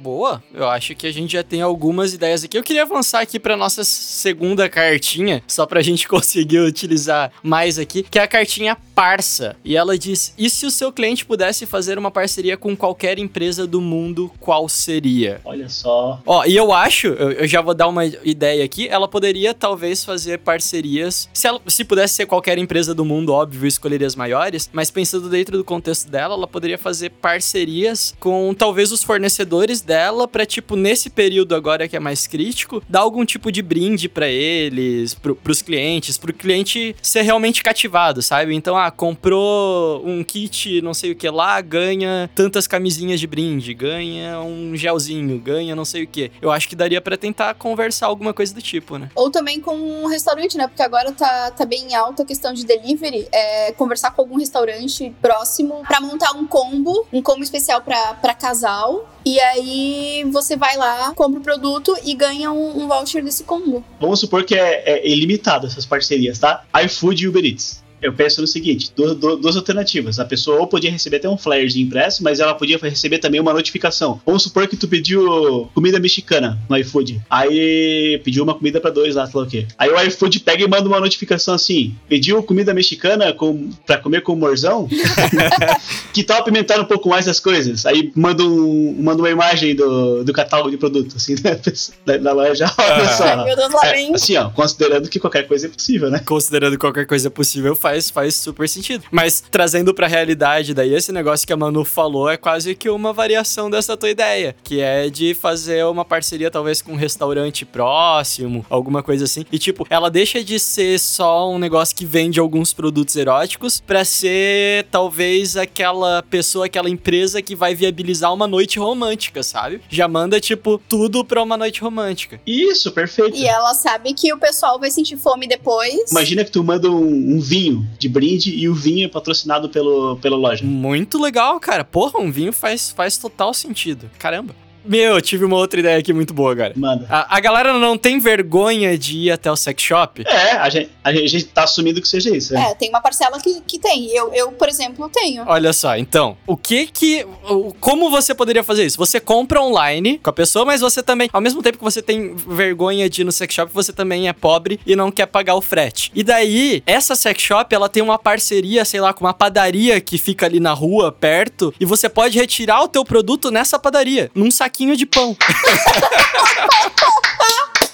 Speaker 1: Boa, eu acho que a gente já tem algumas ideias aqui. Eu queria avançar aqui pra nossa segunda cartinha, só pra gente conseguir utilizar mais aqui, que é a cartinha parça. E ela diz: "E se o seu cliente pudesse fazer uma parceria com qualquer empresa do mundo, qual seria?"
Speaker 3: Olha só.
Speaker 1: Ó, e eu acho, eu, eu já vou dar uma ideia aqui, ela poderia talvez fazer parcerias, se ela se pudesse ser qualquer empresa do mundo, óbvio, escolheria as maiores, mas pensando dentro do contexto dela, ela poderia fazer parcerias com talvez os fornecedores dela pra tipo nesse período agora que é mais crítico, dar algum tipo de brinde pra eles, pro, pros clientes, pro cliente ser realmente cativado, sabe? Então, ah, comprou um kit, não sei o que lá, ganha tantas camisinhas de brinde, ganha um gelzinho, ganha não sei o que. Eu acho que daria pra tentar conversar alguma coisa do tipo, né?
Speaker 2: Ou também com um restaurante, né? Porque agora tá, tá bem alta a questão de delivery. É conversar com algum restaurante próximo pra montar um combo, um combo especial pra, pra casal. E aí você vai lá, compra o produto e ganha um, um voucher desse combo.
Speaker 3: Vamos supor que é, é ilimitado essas parcerias, tá? iFood e Uber Eats. Eu penso no seguinte: duas, duas alternativas. A pessoa ou podia receber até um flyer de impresso, mas ela podia receber também uma notificação. Vamos supor que tu pediu comida mexicana no iFood. Aí pediu uma comida pra dois lá, sei lá o quê. Aí o iFood pega e manda uma notificação assim: pediu comida mexicana com, pra comer com morzão? que tal apimentar um pouco mais as coisas? Aí manda, um, manda uma imagem do, do catálogo de produto, assim, né? da, da loja. Olha só.
Speaker 2: Ai, meu Deus, lá
Speaker 3: É, assim, ó, considerando que qualquer coisa é possível, né?
Speaker 1: Considerando qualquer coisa possível, faz, faz super sentido. Mas trazendo pra realidade daí, esse negócio que a Manu falou é quase que uma variação dessa tua ideia, que é de fazer uma parceria talvez com um restaurante próximo, alguma coisa assim. E tipo, ela deixa de ser só um negócio que vende alguns produtos eróticos pra ser talvez aquela pessoa, aquela empresa que vai viabilizar uma noite romântica, sabe? Já manda tipo tudo pra uma noite romântica.
Speaker 3: Isso, perfeito.
Speaker 2: E ela sabe que o pessoal vai sentir fome depois.
Speaker 3: Imagina que tu manda um, um vinho de brinde e o vinho é patrocinado pelo, pela loja.
Speaker 1: Muito legal, cara. Porra, um vinho faz, faz total sentido. Caramba. Meu, eu tive uma outra ideia aqui muito boa, cara.
Speaker 3: Manda.
Speaker 1: A, a galera não tem vergonha de ir até o sex shop?
Speaker 3: É, a gente, a gente- tá assumindo que seja isso. né?
Speaker 2: É, tem uma parcela que, que tem. Eu, eu, por exemplo, tenho.
Speaker 1: Olha só, então, o que que. o- Como você poderia fazer isso? Você compra online com a pessoa, mas você também, ao mesmo tempo que você tem vergonha de ir no sex shop, você também é pobre e não quer pagar o frete. E daí, essa sex shop, ela tem uma parceria, sei lá, com uma padaria que fica ali na rua, perto, e você pode retirar o teu produto nessa padaria, num saquinho de pão.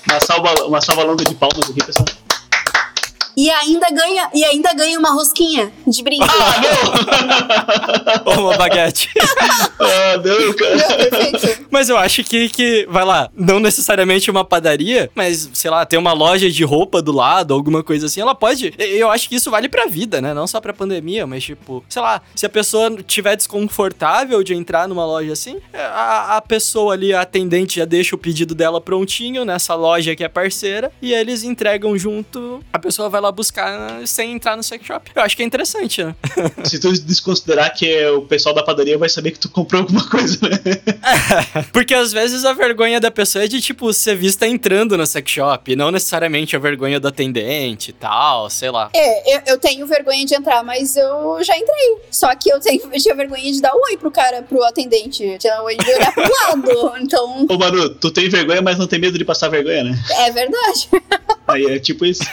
Speaker 3: Uma, salva, uma salva longa de palmas aqui, pessoal.
Speaker 2: E ainda ganha, e ainda ganha uma rosquinha de brinde.
Speaker 1: Ou uma baguete.
Speaker 3: Ah, não, cara.
Speaker 2: Não, perfeito.
Speaker 1: Mas eu acho que, que, vai lá, não necessariamente uma padaria, mas, sei lá, tem uma loja de roupa do lado, alguma coisa assim, ela pode. Eu acho que isso vale pra vida, né? Não só pra pandemia, mas, tipo, sei lá, se a pessoa tiver desconfortável de entrar numa loja assim, a, a pessoa ali, a atendente, já deixa o pedido dela prontinho nessa loja que é parceira, e eles entregam junto, a pessoa vai lá buscar sem entrar no sex shop. Eu acho que é interessante, né?
Speaker 3: Se tu desconsiderar que é o pessoal da padaria vai saber que tu comprou alguma coisa, né?
Speaker 1: Porque às vezes a vergonha da pessoa é de, tipo, ser vista entrando no sex shop, não necessariamente a vergonha do atendente e tal, sei lá.
Speaker 2: É, eu, eu tenho vergonha de entrar, mas eu já entrei. Só que eu tenho, eu tinha vergonha de dar oi pro cara, pro atendente. Eu tinha oi de olhar pro lado. Então,
Speaker 3: Ô, Manu, tu tem vergonha, mas não tem medo de passar vergonha, né?
Speaker 2: é verdade.
Speaker 3: Aí é tipo isso.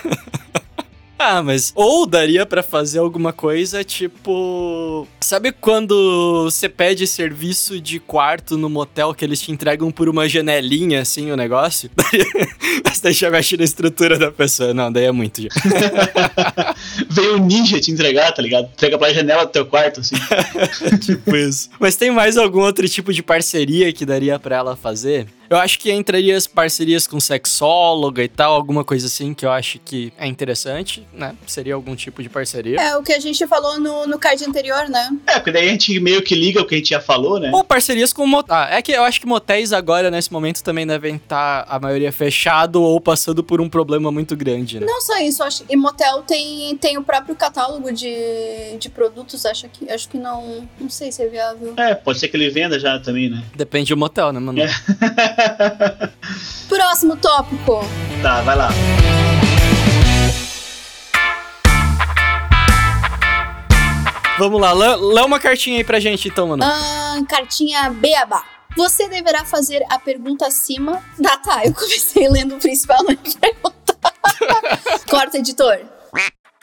Speaker 1: Ah, mas ou daria pra fazer alguma coisa tipo, sabe quando você pede serviço de quarto no motel que eles te entregam por uma janelinha assim o negócio? Mas daí já mexe na estrutura da pessoa. Não, daí é muito já.
Speaker 3: Veio um ninja te entregar, tá ligado? Entrega pra janela do teu quarto, assim.
Speaker 1: tipo isso. Mas tem mais algum outro tipo de parceria que daria pra ela fazer? Eu acho que entraria as parcerias com sexóloga e tal, alguma coisa assim que eu acho que é interessante, né? Seria algum tipo de parceria.
Speaker 2: É o que a gente falou no, no card anterior, né?
Speaker 3: É, porque daí a gente meio que liga o que a gente já falou, né?
Speaker 1: Ou parcerias com motéis. Ah, é que eu acho que motéis agora, nesse momento, também devem estar a maioria fechado ou passando por um problema muito grande, né?
Speaker 2: Não só isso, acho que motel tem, tem o próprio catálogo de, de produtos, acho que, acho que não. Não sei se é viável.
Speaker 3: É, pode ser que ele venda já também, né?
Speaker 1: Depende do motel, né, mano?
Speaker 3: É.
Speaker 2: Próximo tópico.
Speaker 3: Tá, vai lá.
Speaker 1: Vamos lá, lê, lê uma cartinha aí pra gente então, mano.
Speaker 2: Ah, cartinha Beabá. Você deverá fazer a pergunta acima. Ah, tá. Eu comecei lendo o principal, não ia perguntar. Corta, editor.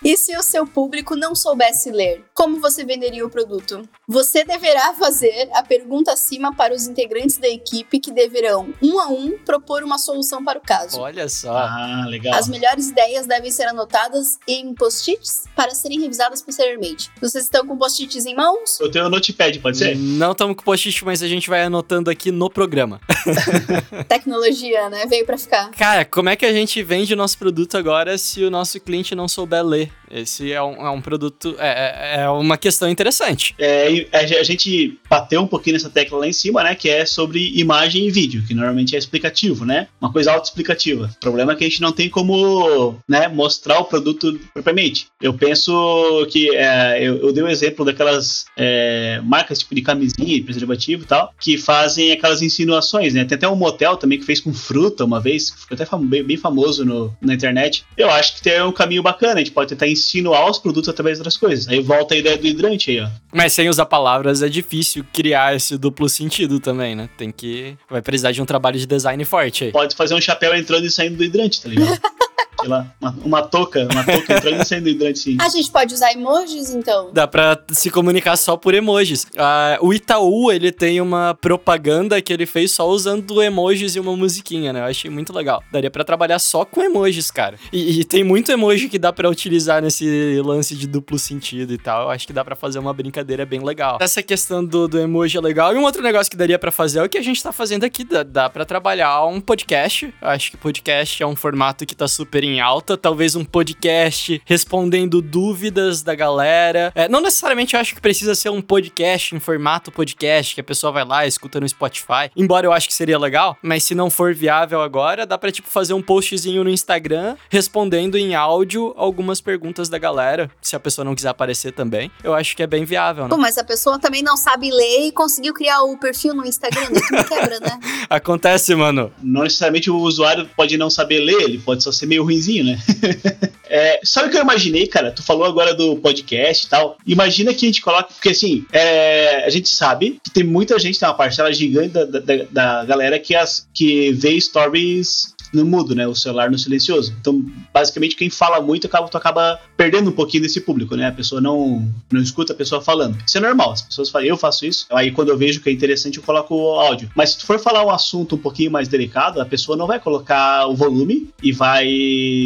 Speaker 2: E se o seu público não soubesse ler, como você venderia o produto? Você deverá fazer a pergunta acima para os integrantes da equipe que deverão, um a um, propor uma solução para o caso.
Speaker 1: Olha só.
Speaker 3: Ah, legal.
Speaker 2: As melhores ideias devem ser anotadas em post-its para serem revisadas posteriormente. Vocês estão com post-its em mãos?
Speaker 3: Eu tenho o Notepad, pode ser?
Speaker 1: Não estamos com post-it, mas a gente vai anotando aqui no programa.
Speaker 2: Tecnologia, né? Veio pra ficar.
Speaker 1: Cara, como é que a gente vende o nosso produto agora se o nosso cliente não souber ler? Esse é um, é um produto. É, é- é uma questão interessante.
Speaker 3: É, a ge- a gente bateu um pouquinho nessa tecla lá em cima, né? Que é sobre imagem e vídeo, que normalmente é explicativo, né? Uma coisa autoexplicativa. O problema é que a gente não tem como né, mostrar o produto propriamente. Eu penso que é, eu, eu dei o exemplo daquelas é, marcas tipo de camisinha preservativo e tal, que fazem aquelas insinuações, né? Tem até um motel também que fez com fruta uma vez, ficou até fam- bem, bem famoso no- na internet. Eu acho que tem um caminho bacana, a gente pode tentar insinuar os produtos através das coisas. Aí volta a ideia do hidrante aí, ó.
Speaker 1: Mas sem usar palavras é difícil criar esse duplo sentido também, né? Tem que. Vai precisar de um trabalho de design forte aí.
Speaker 3: Pode fazer um chapéu entrando e saindo do hidrante, tá ligado? Sei lá, uma, uma touca, uma touca entrando e saindo do hidrante, sim.
Speaker 2: A gente pode usar emojis, então?
Speaker 1: Dá pra se comunicar só por emojis. Ah, o Itaú, ele tem uma propaganda que ele fez só usando emojis e uma musiquinha, né? Eu achei muito legal. Daria pra trabalhar só com emojis, cara. E, e tem muito emoji que dá pra utilizar nesse lance de duplo sentido e tal. Eu acho que dá pra fazer uma brincadeira bem legal. Essa questão do, do emoji é legal. E um outro negócio que daria pra fazer é o que a gente tá fazendo aqui. Dá, dá pra trabalhar um podcast. Eu acho que podcast é um formato que tá super em alta. Talvez um podcast respondendo dúvidas da galera. É, não necessariamente eu acho que precisa ser um podcast em formato podcast, que a pessoa vai lá e escuta no Spotify. Embora eu acho que seria legal, mas se não for viável agora, dá pra, tipo, fazer um postzinho no Instagram respondendo em áudio algumas perguntas da galera. Se a pessoa não quiser aparecer também. Eu acho que é bem viável, né?
Speaker 2: Pô, mas a pessoa também não sabe ler e conseguiu criar o perfil no Instagram. Daí tu me quebra, né?
Speaker 1: Acontece, mano.
Speaker 3: Não necessariamente o usuário pode não saber ler, ele pode só ser meio né? É, sabe o que eu imaginei, cara? Tu falou agora do podcast e tal. Imagina que a gente coloca. Porque assim, é, a gente sabe que tem muita gente, tem uma parcela gigante da, da, da galera que, as, que vê stories no mudo, né? O celular no silencioso. Então, basicamente, quem fala muito acaba, tu acaba perdendo um pouquinho desse público, né? A pessoa não, não escuta a pessoa falando. Isso é normal. As pessoas falam, eu faço isso. Aí, quando eu vejo que é interessante, eu coloco o áudio. Mas se tu for falar um assunto um pouquinho mais delicado, a pessoa não vai colocar o volume e vai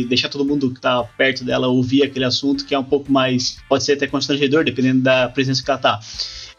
Speaker 3: deixar todo mundo que tá perto dela ouvir aquele assunto que é um pouco mais. pode ser até constrangedor, dependendo da presença que ela tá.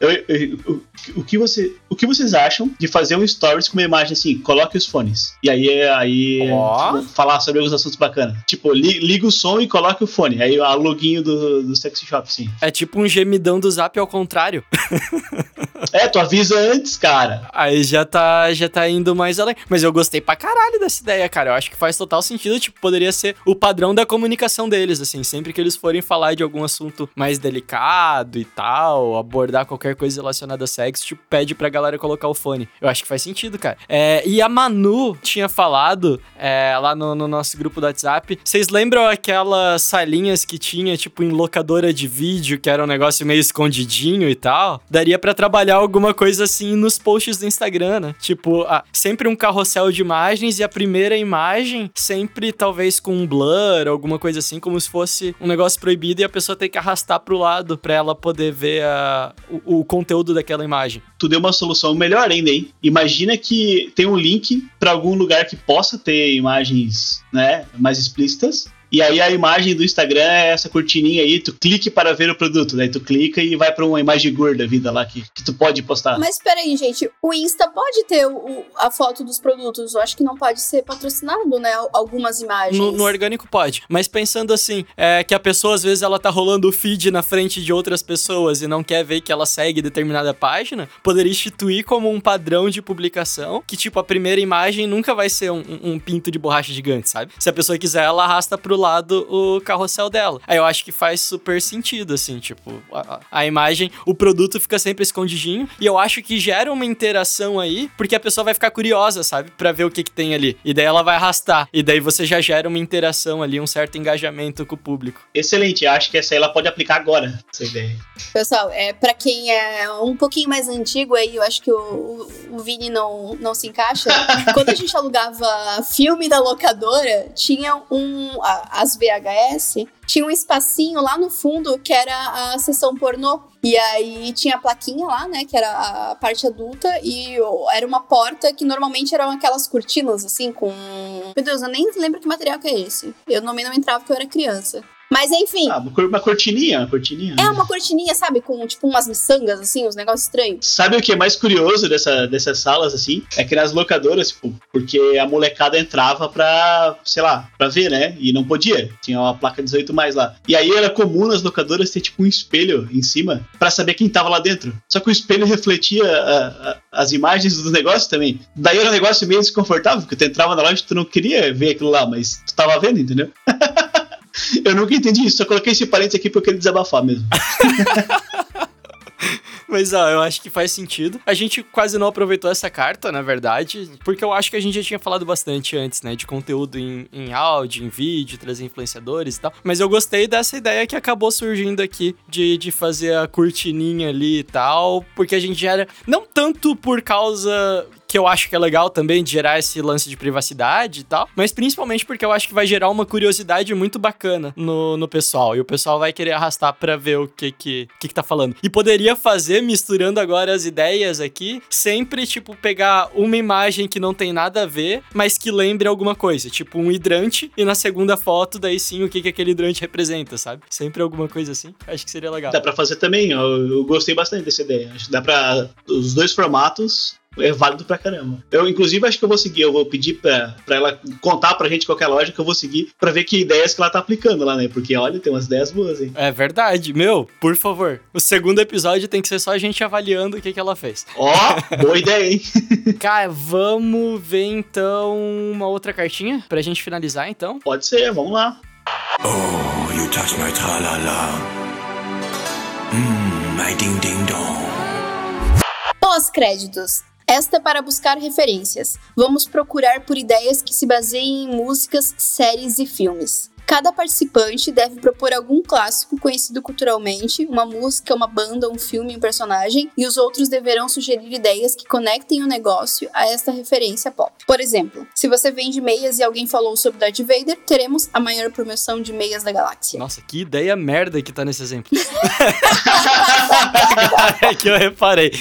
Speaker 3: Eu- eu- eu- o, que você, o que vocês acham de fazer um stories com uma imagem assim, coloque os fones. E aí, aí
Speaker 1: Ó.
Speaker 3: tipo, falar sobre alguns assuntos bacanas. Tipo, li- liga o som e coloque o fone. Aí a loginho do, do sexy shop, sim.
Speaker 1: É tipo um gemidão do zap ao contrário.
Speaker 3: É, tu avisa antes, cara.
Speaker 1: Aí já tá, já tá indo mais além. Mas eu gostei pra caralho dessa ideia, cara. Eu acho que faz total sentido. Tipo, poderia ser o padrão da comunicação deles, assim. Sempre que eles forem falar de algum assunto mais delicado e tal, abordar qualquer coisa relacionada a sexo, tipo, pede pra galera colocar o fone. Eu acho que faz sentido, cara. É, e a Manu tinha falado é, lá no, no nosso grupo do WhatsApp. Vocês lembram aquelas salinhas que tinha, tipo, em locadora de vídeo, que era um negócio meio escondidinho e tal? Daria pra trabalhar alguma coisa assim nos posts do Instagram, né? Tipo, sempre um carrossel de imagens e a primeira imagem sempre talvez com um blur, alguma coisa assim, como se fosse um negócio proibido e a pessoa tem que arrastar pro lado pra ela poder ver a, o, o conteúdo daquela imagem.
Speaker 3: Tu deu uma solução melhor ainda, hein? Imagina que tem um link pra algum lugar que possa ter imagens, né, mais explícitas. E aí a imagem do Instagram é essa cortininha aí, tu clique para ver o produto, daí tu clica e vai pra uma imagem gorda vida lá que, que tu pode postar.
Speaker 2: Mas peraí, gente, o Insta pode ter o- o- a foto dos produtos. Eu acho que não pode ser patrocinado, né? Algumas imagens.
Speaker 1: No, no orgânico pode. Mas pensando assim, é que a pessoa às vezes ela tá rolando o feed na frente de outras pessoas e não quer ver que ela segue determinada página, poderia instituir como um padrão de publicação que, tipo, a primeira imagem nunca vai ser um, um- um pinto de borracha gigante, sabe? Se a pessoa quiser, ela arrasta pro lado o carrossel dela. Aí eu acho que faz super sentido, assim, tipo, a, a imagem, o produto fica sempre escondidinho, e eu acho que gera uma interação aí, porque a pessoa vai ficar curiosa, sabe, Pra ver o que que tem ali. E daí ela vai arrastar, e daí você já gera uma interação ali, um certo engajamento com o público.
Speaker 3: Excelente, acho que essa aí ela pode aplicar agora, essa ideia.
Speaker 2: Pessoal, é, pra quem é um pouquinho mais antigo aí, eu acho que o, o, o Vini não, não se encaixa. Quando a gente alugava filme da locadora, tinha um. a- as VHS, tinha um espacinho lá no fundo que era a sessão pornô. E aí tinha a plaquinha lá, né? Que era a parte adulta, e era uma porta que normalmente eram aquelas cortinas, assim, com. Meu Deus, eu nem lembro que material que é esse. Eu não, não entrava porque eu era criança. Mas enfim,
Speaker 3: Ah, uma cor- uma cortininha, uma cortininha.
Speaker 2: é uma cortininha, sabe? Com tipo umas miçangas, assim, uns negócios estranhos.
Speaker 3: Sabe o que é mais curioso dessa, dessas salas, assim? É que nas locadoras, tipo, porque a molecada entrava pra, sei lá, pra ver, né? E não podia. Tinha uma placa 18 mais lá. E aí era comum nas locadoras ter, tipo, um espelho em cima pra saber quem tava lá dentro. Só que o espelho refletia a- a- as imagens dos negócios também. Daí era um negócio meio desconfortável, porque tu entrava na loja e tu não queria ver aquilo lá, mas tu tava vendo, entendeu? Eu nunca entendi isso, só coloquei esse parênteses aqui porque eu queria desabafar mesmo.
Speaker 1: Mas ó, eu acho que faz sentido. A gente quase não aproveitou essa carta, na verdade, porque eu acho que a gente já tinha falado bastante antes, né? De conteúdo em, em áudio, em vídeo, trazer influenciadores e tal. Mas eu gostei dessa ideia que acabou surgindo aqui de, de fazer a cortininha ali e tal, porque a gente já era. Não tanto por causa que eu acho que é legal também de gerar esse lance de privacidade e tal, mas principalmente porque eu acho que vai gerar uma curiosidade muito bacana no, no pessoal, e o pessoal vai querer arrastar pra ver o que que, que que tá falando. E poderia fazer, misturando agora as ideias aqui, sempre, tipo, pegar uma imagem que não tem nada a ver, mas que lembre alguma coisa, tipo um hidrante, e na segunda foto, daí sim, o que que aquele hidrante representa, sabe? Sempre alguma coisa assim, acho que seria legal.
Speaker 3: Dá pra fazer também, eu, eu gostei bastante dessa ideia. Acho que dá pra. Os dois formatos é válido pra caramba. Eu, inclusive, acho que eu vou seguir, eu vou pedir pra, pra ela contar pra gente qualquer loja que eu vou seguir pra ver que ideias que ela tá aplicando lá, né? Porque olha, tem umas ideias boas, hein?
Speaker 1: É verdade, meu, por favor. O segundo episódio tem que ser só a gente avaliando o que, que ela fez.
Speaker 3: Ó, boa ideia, hein?
Speaker 1: Cara, vamos ver então uma outra cartinha pra gente finalizar então.
Speaker 3: Pode ser, vamos lá.
Speaker 9: Oh, you touch my tra-la-la. Mmm, my ding-ding-dong.
Speaker 2: Pós-créditos. Esta é para buscar referências. Vamos procurar por ideias que se baseiem em músicas, séries e filmes. Cada participante deve propor algum clássico conhecido culturalmente, uma música, uma banda, um filme, um personagem, e os outros deverão sugerir ideias que conectem o negócio a esta referência pop. Por exemplo, se você vende meias e alguém falou sobre Darth Vader, teremos a maior promoção de meias da galáxia.
Speaker 1: Nossa, que ideia merda que tá nesse exemplo. é que eu reparei.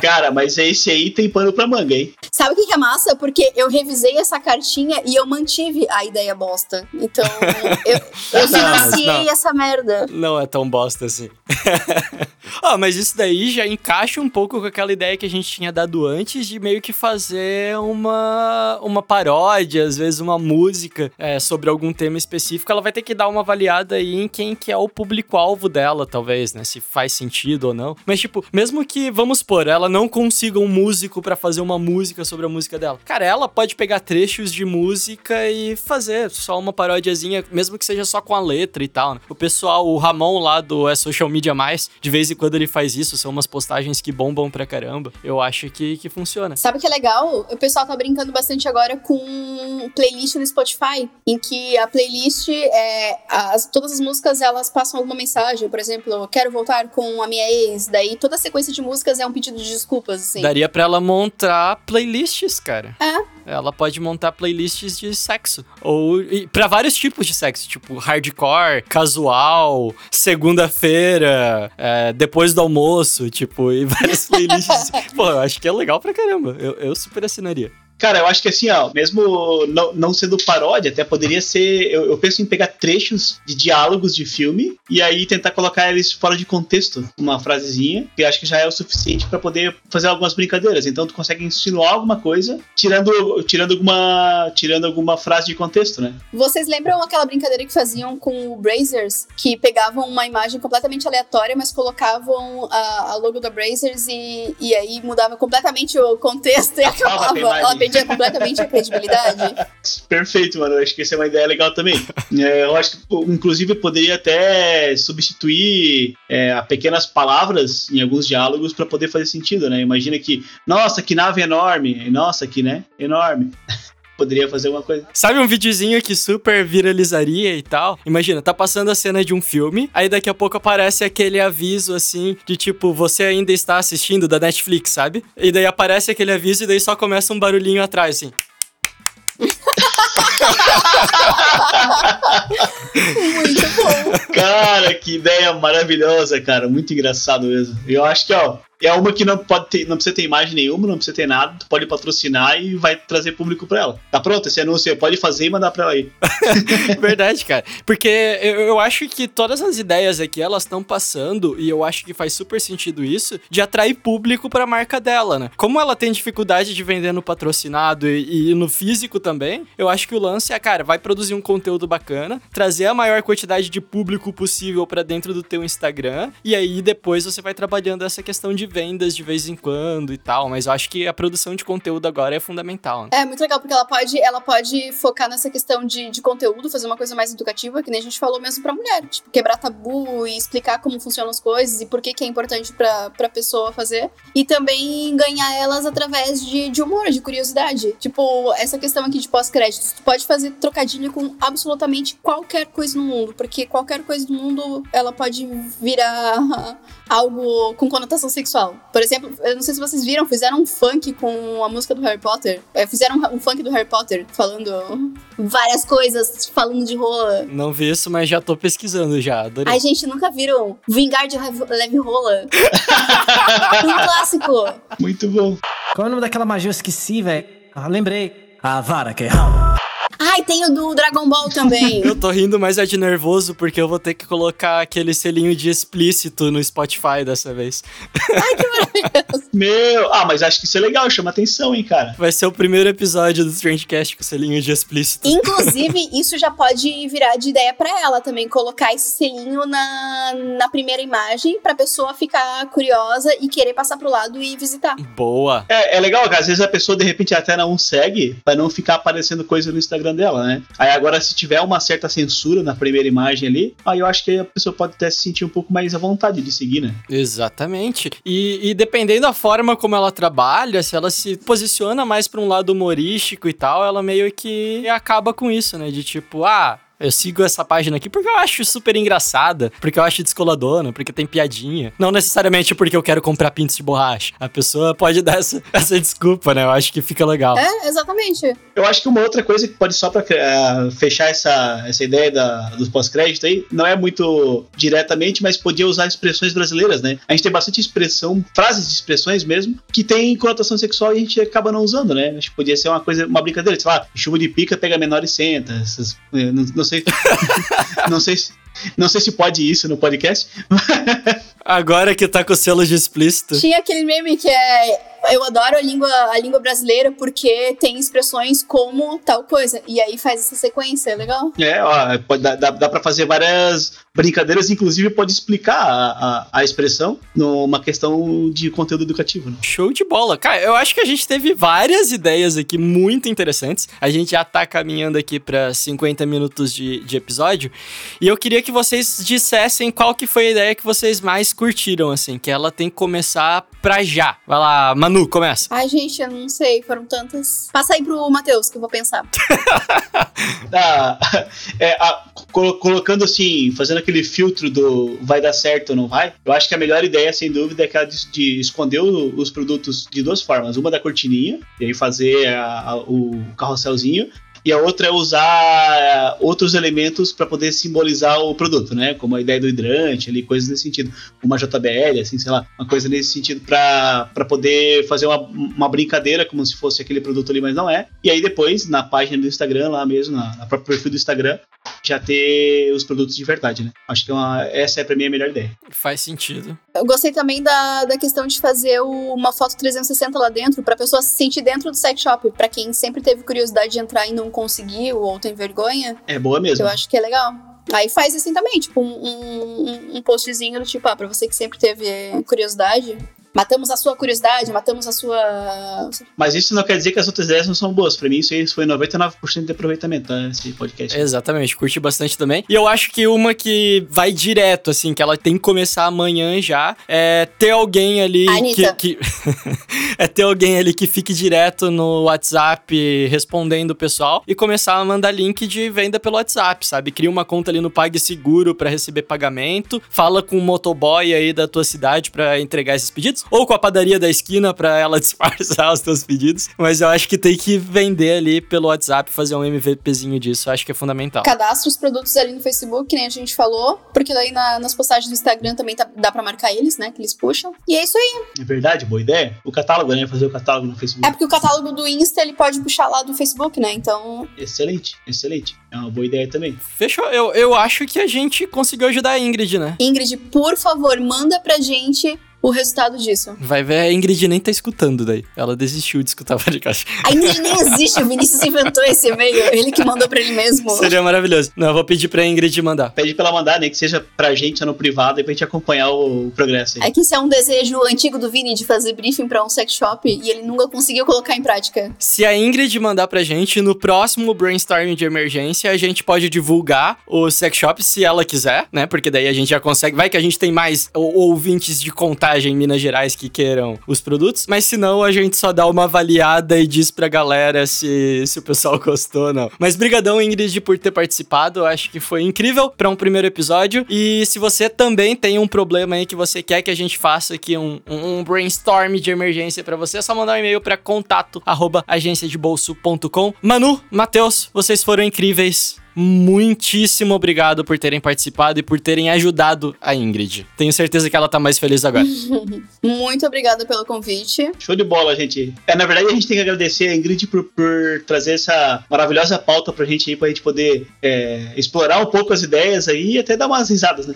Speaker 3: Cara, mas esse aí tem pano pra manga, hein?
Speaker 2: Sabe o que que é massa? Porque eu revisei essa cartinha e eu mantive a ideia bosta. Então, eu, eu financiei essa merda.
Speaker 1: Não é tão bosta assim. ah, mas isso daí já encaixa um pouco com aquela ideia que a gente tinha dado antes de meio que fazer uma, uma paródia, às vezes uma música é, sobre algum tema específico. Ela vai ter que dar uma avaliada aí em quem que é o público-alvo dela, talvez, né? Se faz sentido ou não. Mas, tipo, mesmo que, vamos supor, ela não consiga um músico pra fazer uma música sobre a música dela. Cara, ela pode pegar trechos de música e fazer só uma paródiazinha, mesmo que seja só com a letra e tal, né? O pessoal, o Ramon lá do É Social Media Mais, de vez em quando ele faz isso, são umas postagens que bombam pra caramba. Eu acho que, que funciona.
Speaker 2: Sabe o que é legal? O pessoal tá brincando bastante agora com playlist no Spotify, em que a playlist é. As, todas as músicas elas passam alguma mensagem. Por exemplo, quero voltar com a minha ex. Daí toda a sequência de músicas é um pedido de desculpas, assim.
Speaker 1: Daria pra ela montar playlists, cara.
Speaker 2: É.
Speaker 1: Ela pode montar playlists de sexo. Ou pra vários tipos de sexo, tipo hardcore, casual, segunda-feira, é, depois do almoço, tipo, e várias playlists. Pô, eu acho que é legal pra caramba. Eu, eu super assinaria.
Speaker 3: Cara, eu acho que assim, ó, mesmo não, não sendo paródia, até poderia ser. Eu, eu penso em pegar trechos de diálogos de filme e aí tentar colocar eles fora de contexto, uma frasezinha, que eu acho que já é o suficiente pra poder fazer algumas brincadeiras. Então tu consegue insinuar alguma coisa, tirando, tirando, alguma, tirando alguma frase de contexto, né?
Speaker 2: Vocês lembram aquela brincadeira que faziam com o Brazers? Que pegavam uma imagem completamente aleatória, mas colocavam a, a logo da Brazers e, e aí mudava completamente o contexto e
Speaker 3: Acabava.
Speaker 2: Ela bem perdia completamente a credibilidade.
Speaker 3: Perfeito, mano. Acho que essa é uma ideia legal também. É, eu acho que, inclusive, poderia até substituir é, pequenas palavras em alguns diálogos para poder fazer sentido, né? Imagina que, nossa, que nave enorme. Nossa, que, né? Enorme. Poderia fazer uma coisa.
Speaker 1: Sabe um videozinho que super viralizaria e tal? Imagina, tá passando a cena de um filme, aí daqui a pouco aparece aquele aviso assim, de tipo, você ainda está assistindo da Netflix, sabe? E daí aparece aquele aviso e daí só começa um barulhinho atrás, assim.
Speaker 2: Muito bom.
Speaker 3: Cara, que ideia maravilhosa, cara. Muito engraçado mesmo. Eu acho que, ó, é uma que não pode ter, não precisa ter imagem nenhuma, não precisa ter nada, tu pode patrocinar e vai trazer público pra ela. Tá pronto? Esse anúncio pode fazer e mandar pra ela aí.
Speaker 1: Verdade, cara. Porque eu, eu acho que todas as ideias aqui, elas estão passando, e eu acho que faz super sentido isso, de atrair público pra marca dela, né? Como ela tem dificuldade de vender no patrocinado e, e no físico também, eu acho que o lance é, cara, vai produzir um conteúdo bacana, trazer a maior quantidade de público possível pra dentro do teu Instagram, e aí depois você vai trabalhando essa questão de vendas de vez em quando e tal, mas eu acho que a produção de conteúdo agora é fundamental. Né?
Speaker 2: É muito legal, porque ela pode, ela pode focar nessa questão de, de conteúdo, fazer uma coisa mais educativa, que nem a gente falou mesmo pra mulher. Tipo, quebrar tabu e explicar como funcionam as coisas e por que, que é importante pra, pra pessoa fazer. E também ganhar elas através de, de humor, de curiosidade. Tipo, essa questão aqui de pós-créditos. Tu pode fazer trocadilho com absolutamente qualquer coisa no mundo, porque qualquer coisa do mundo, ela pode virar algo com conotação sexual. Por exemplo, eu não sei se vocês viram, fizeram um funk com a música do Harry Potter. É, fizeram um funk do Harry Potter, falando várias coisas, falando de rola.
Speaker 1: Não vi isso, mas já tô pesquisando já. Adorei.
Speaker 2: Ai, gente, nunca viram Vingar de Leve Rola? um clássico.
Speaker 3: Muito bom.
Speaker 10: Qual é o nome daquela magia? Eu esqueci, velho. Ah, lembrei. A vara que rala.
Speaker 2: Ai, tem o do Dragon Ball também.
Speaker 1: Eu tô rindo, mas é de nervoso porque eu vou ter que colocar aquele selinho de explícito no Spotify dessa vez.
Speaker 2: Ai, que maravilhoso.
Speaker 3: Meu, ah, mas acho que isso é legal, chama atenção, hein, cara.
Speaker 1: Vai ser o primeiro episódio do Strangecast com selinho de explícito.
Speaker 2: Inclusive, isso já pode virar de ideia pra ela também, colocar esse selinho na, na primeira imagem pra pessoa ficar curiosa e querer passar pro lado e visitar.
Speaker 1: Boa.
Speaker 3: É, é legal que às vezes a pessoa de repente até não segue pra não ficar aparecendo coisa no Instagram dela, né? Aí agora, se tiver uma certa censura na primeira imagem ali, aí eu acho que a pessoa pode até se sentir um pouco mais à vontade de seguir, né?
Speaker 1: Exatamente. E, e dependendo da forma como ela trabalha, se ela se posiciona mais pra um lado humorístico e tal, ela meio que acaba com isso, né? De tipo, ah. Eu sigo essa página aqui porque eu acho super engraçada, porque eu acho descoladona, porque tem piadinha. Não necessariamente porque eu quero comprar pintos de borracha. A pessoa pode dar essa, essa desculpa, né? Eu acho que fica legal.
Speaker 2: É, exatamente.
Speaker 3: Eu acho que uma outra coisa que pode só pra uh, fechar essa, essa ideia da, dos pós-crédito aí, não é muito diretamente, mas podia usar expressões brasileiras, né? A gente tem bastante expressão, frases de expressões mesmo, que tem conotação sexual e a gente acaba não usando, né? Acho que podia ser uma coisa, uma brincadeira. Sei lá, chuva de pica pega menor e senta. Essas, não, não sei. não sei se. Não sei se pode isso no podcast.
Speaker 1: Agora que tá com o selo de explícito.
Speaker 2: Tinha aquele meme que é. Eu adoro a língua, a língua brasileira porque tem expressões como tal coisa. E aí faz essa sequência, é legal?
Speaker 3: É, ó, pode, dá, dá pra fazer várias brincadeiras, inclusive pode explicar a, a, a expressão numa questão de conteúdo educativo. Né?
Speaker 1: Show de bola. Cara, eu acho que a gente teve várias ideias aqui muito interessantes. A gente já tá caminhando aqui pra 50 minutos de, de episódio. E eu queria que vocês dissessem qual que foi a ideia que vocês mais curtiram, assim, que ela tem que começar pra já. Vai lá, Manu, começa.
Speaker 2: Ai, gente, eu não sei, foram tantas. Passa aí pro Matheus, que eu vou pensar.
Speaker 3: ah, é, a, colo colocando assim, fazendo aquele filtro do vai dar certo ou não vai, eu acho que a melhor ideia, sem dúvida, é aquela de, de esconder o, os produtos de duas formas. Uma da cortininha, e aí fazer a, a, o carrosselzinho, e a outra é usar outros elementos para poder simbolizar o produto, né? Como a ideia do hidrante, ali, coisas nesse sentido. Uma JBL, assim, sei lá, uma coisa nesse sentido para poder fazer uma, uma brincadeira como se fosse aquele produto ali, mas não é. E aí depois, na página do Instagram, lá mesmo, na, na próprio perfil do Instagram, já ter os produtos de verdade, né? Acho que é uma, essa é pra mim a melhor ideia.
Speaker 1: Faz sentido.
Speaker 2: Eu gostei também da, da questão de fazer o, uma foto 360 lá dentro, pra pessoa se sentir dentro do sex shop. Pra quem sempre teve curiosidade de entrar e não conseguiu, ou tem vergonha.
Speaker 3: É boa mesmo.
Speaker 2: Eu acho que é legal. Aí faz assim também, tipo, um, um, um postzinho do tipo, ah, pra você que sempre teve curiosidade, Matamos a sua curiosidade, matamos a sua.
Speaker 3: Mas isso não quer dizer que as outras ideias não são boas. Pra mim, isso aí foi 99% de aproveitamento, tá? Esse podcast.
Speaker 1: Exatamente, curti bastante também. E eu acho que uma que vai direto, assim, que ela tem que começar amanhã já, é ter alguém ali
Speaker 2: Anitta.
Speaker 1: que. que- é ter alguém ali que fique direto no WhatsApp respondendo o pessoal e começar a mandar link de venda pelo WhatsApp, sabe? Cria uma conta ali no PagSeguro pra receber pagamento, fala com o motoboy aí da tua cidade pra entregar esses pedidos, ou com a padaria da esquina pra ela disfarçar os teus pedidos. Mas eu acho que tem que vender ali pelo WhatsApp, fazer um MVPzinho disso. Eu acho que é fundamental.
Speaker 2: Cadastra os produtos ali no Facebook, que nem a gente falou, porque daí na- nas postagens do Instagram também tá- dá pra marcar eles, né? Que eles puxam. E é isso aí.
Speaker 3: É verdade, boa ideia. O catálogo, né? Fazer o catálogo no Facebook.
Speaker 2: É porque o catálogo do Insta ele pode puxar lá do Facebook, né? Então.
Speaker 3: Excelente, excelente. É uma boa ideia também.
Speaker 1: Fechou. Eu, eu acho que a gente conseguiu ajudar a Ingrid, né?
Speaker 2: Ingrid, por favor, manda pra gente o resultado disso.
Speaker 1: Vai ver, a Ingrid nem tá escutando daí. Ela desistiu de escutar o podcast.
Speaker 2: A Ingrid nem existe, o Vinícius inventou esse e-mail, ele que mandou pra ele mesmo.
Speaker 1: Seria maravilhoso. Não, eu vou pedir pra Ingrid mandar.
Speaker 3: Pede pra ela mandar, né? Que seja pra gente no privado e pra gente acompanhar o, o progresso aí.
Speaker 2: É que isso é um desejo antigo do Vini de fazer briefing pra um sex shop e ele nunca conseguiu colocar em prática.
Speaker 1: Se a Ingrid mandar pra gente, no próximo brainstorming de emergência, a gente pode divulgar o sex shop se ela quiser, né? Porque daí a gente já consegue. Vai que a gente tem mais ou- ouvintes de em Minas Gerais que queiram os produtos, mas se não, a gente só dá uma avaliada e diz pra galera se, se o pessoal gostou ou não. Mas brigadão, Ingrid, por ter participado. Acho que foi incrível pra um primeiro episódio. E se você também tem um problema aí que você quer que a gente faça aqui um, um, brainstorm de emergência pra você, é só mandar um e-mail pra contato arroba agenciadebolso.com. Manu, Matheus, vocês foram incríveis. Muitíssimo obrigado por terem participado e por terem ajudado a Ingrid. Tenho certeza que ela tá mais feliz agora.
Speaker 2: Muito obrigada pelo convite.
Speaker 3: Show de bola, gente. É, na verdade, a gente tem que agradecer a Ingrid por, por trazer essa maravilhosa pauta pra gente aí, pra gente poder é, explorar um pouco as ideias aí e até dar umas risadas, né?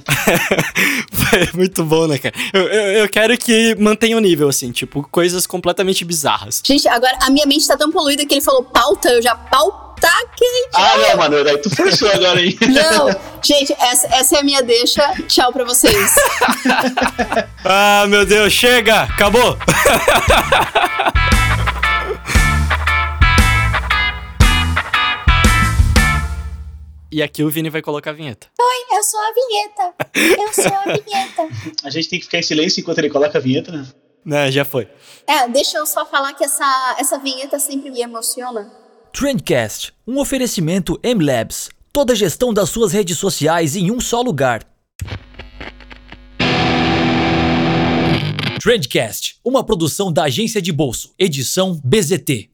Speaker 1: Foi muito bom, né, cara? Eu, eu, eu quero que mantenha o nível, assim, tipo, coisas completamente bizarras.
Speaker 2: Gente, agora a minha mente tá tão poluída que ele falou pauta, eu já pauta quente.
Speaker 3: Ah, não, mano, daí tu forçou agora, hein?
Speaker 2: Não, gente, essa, essa é a minha deixa. Tchau pra vocês.
Speaker 1: Ah, meu Deus, chega! Acabou! E aqui o Vini vai colocar a vinheta.
Speaker 2: Oi, eu sou a vinheta. Eu sou a vinheta.
Speaker 3: A gente tem que ficar em silêncio enquanto ele coloca a vinheta, né?
Speaker 1: Né, já foi.
Speaker 2: É, deixa eu só falar que essa, essa vinheta sempre me emociona.
Speaker 4: Trendcast, um oferecimento M-Labs. Toda a gestão das suas redes sociais em um só lugar. Trendcast, uma produção da agência de bolso, edição BZT.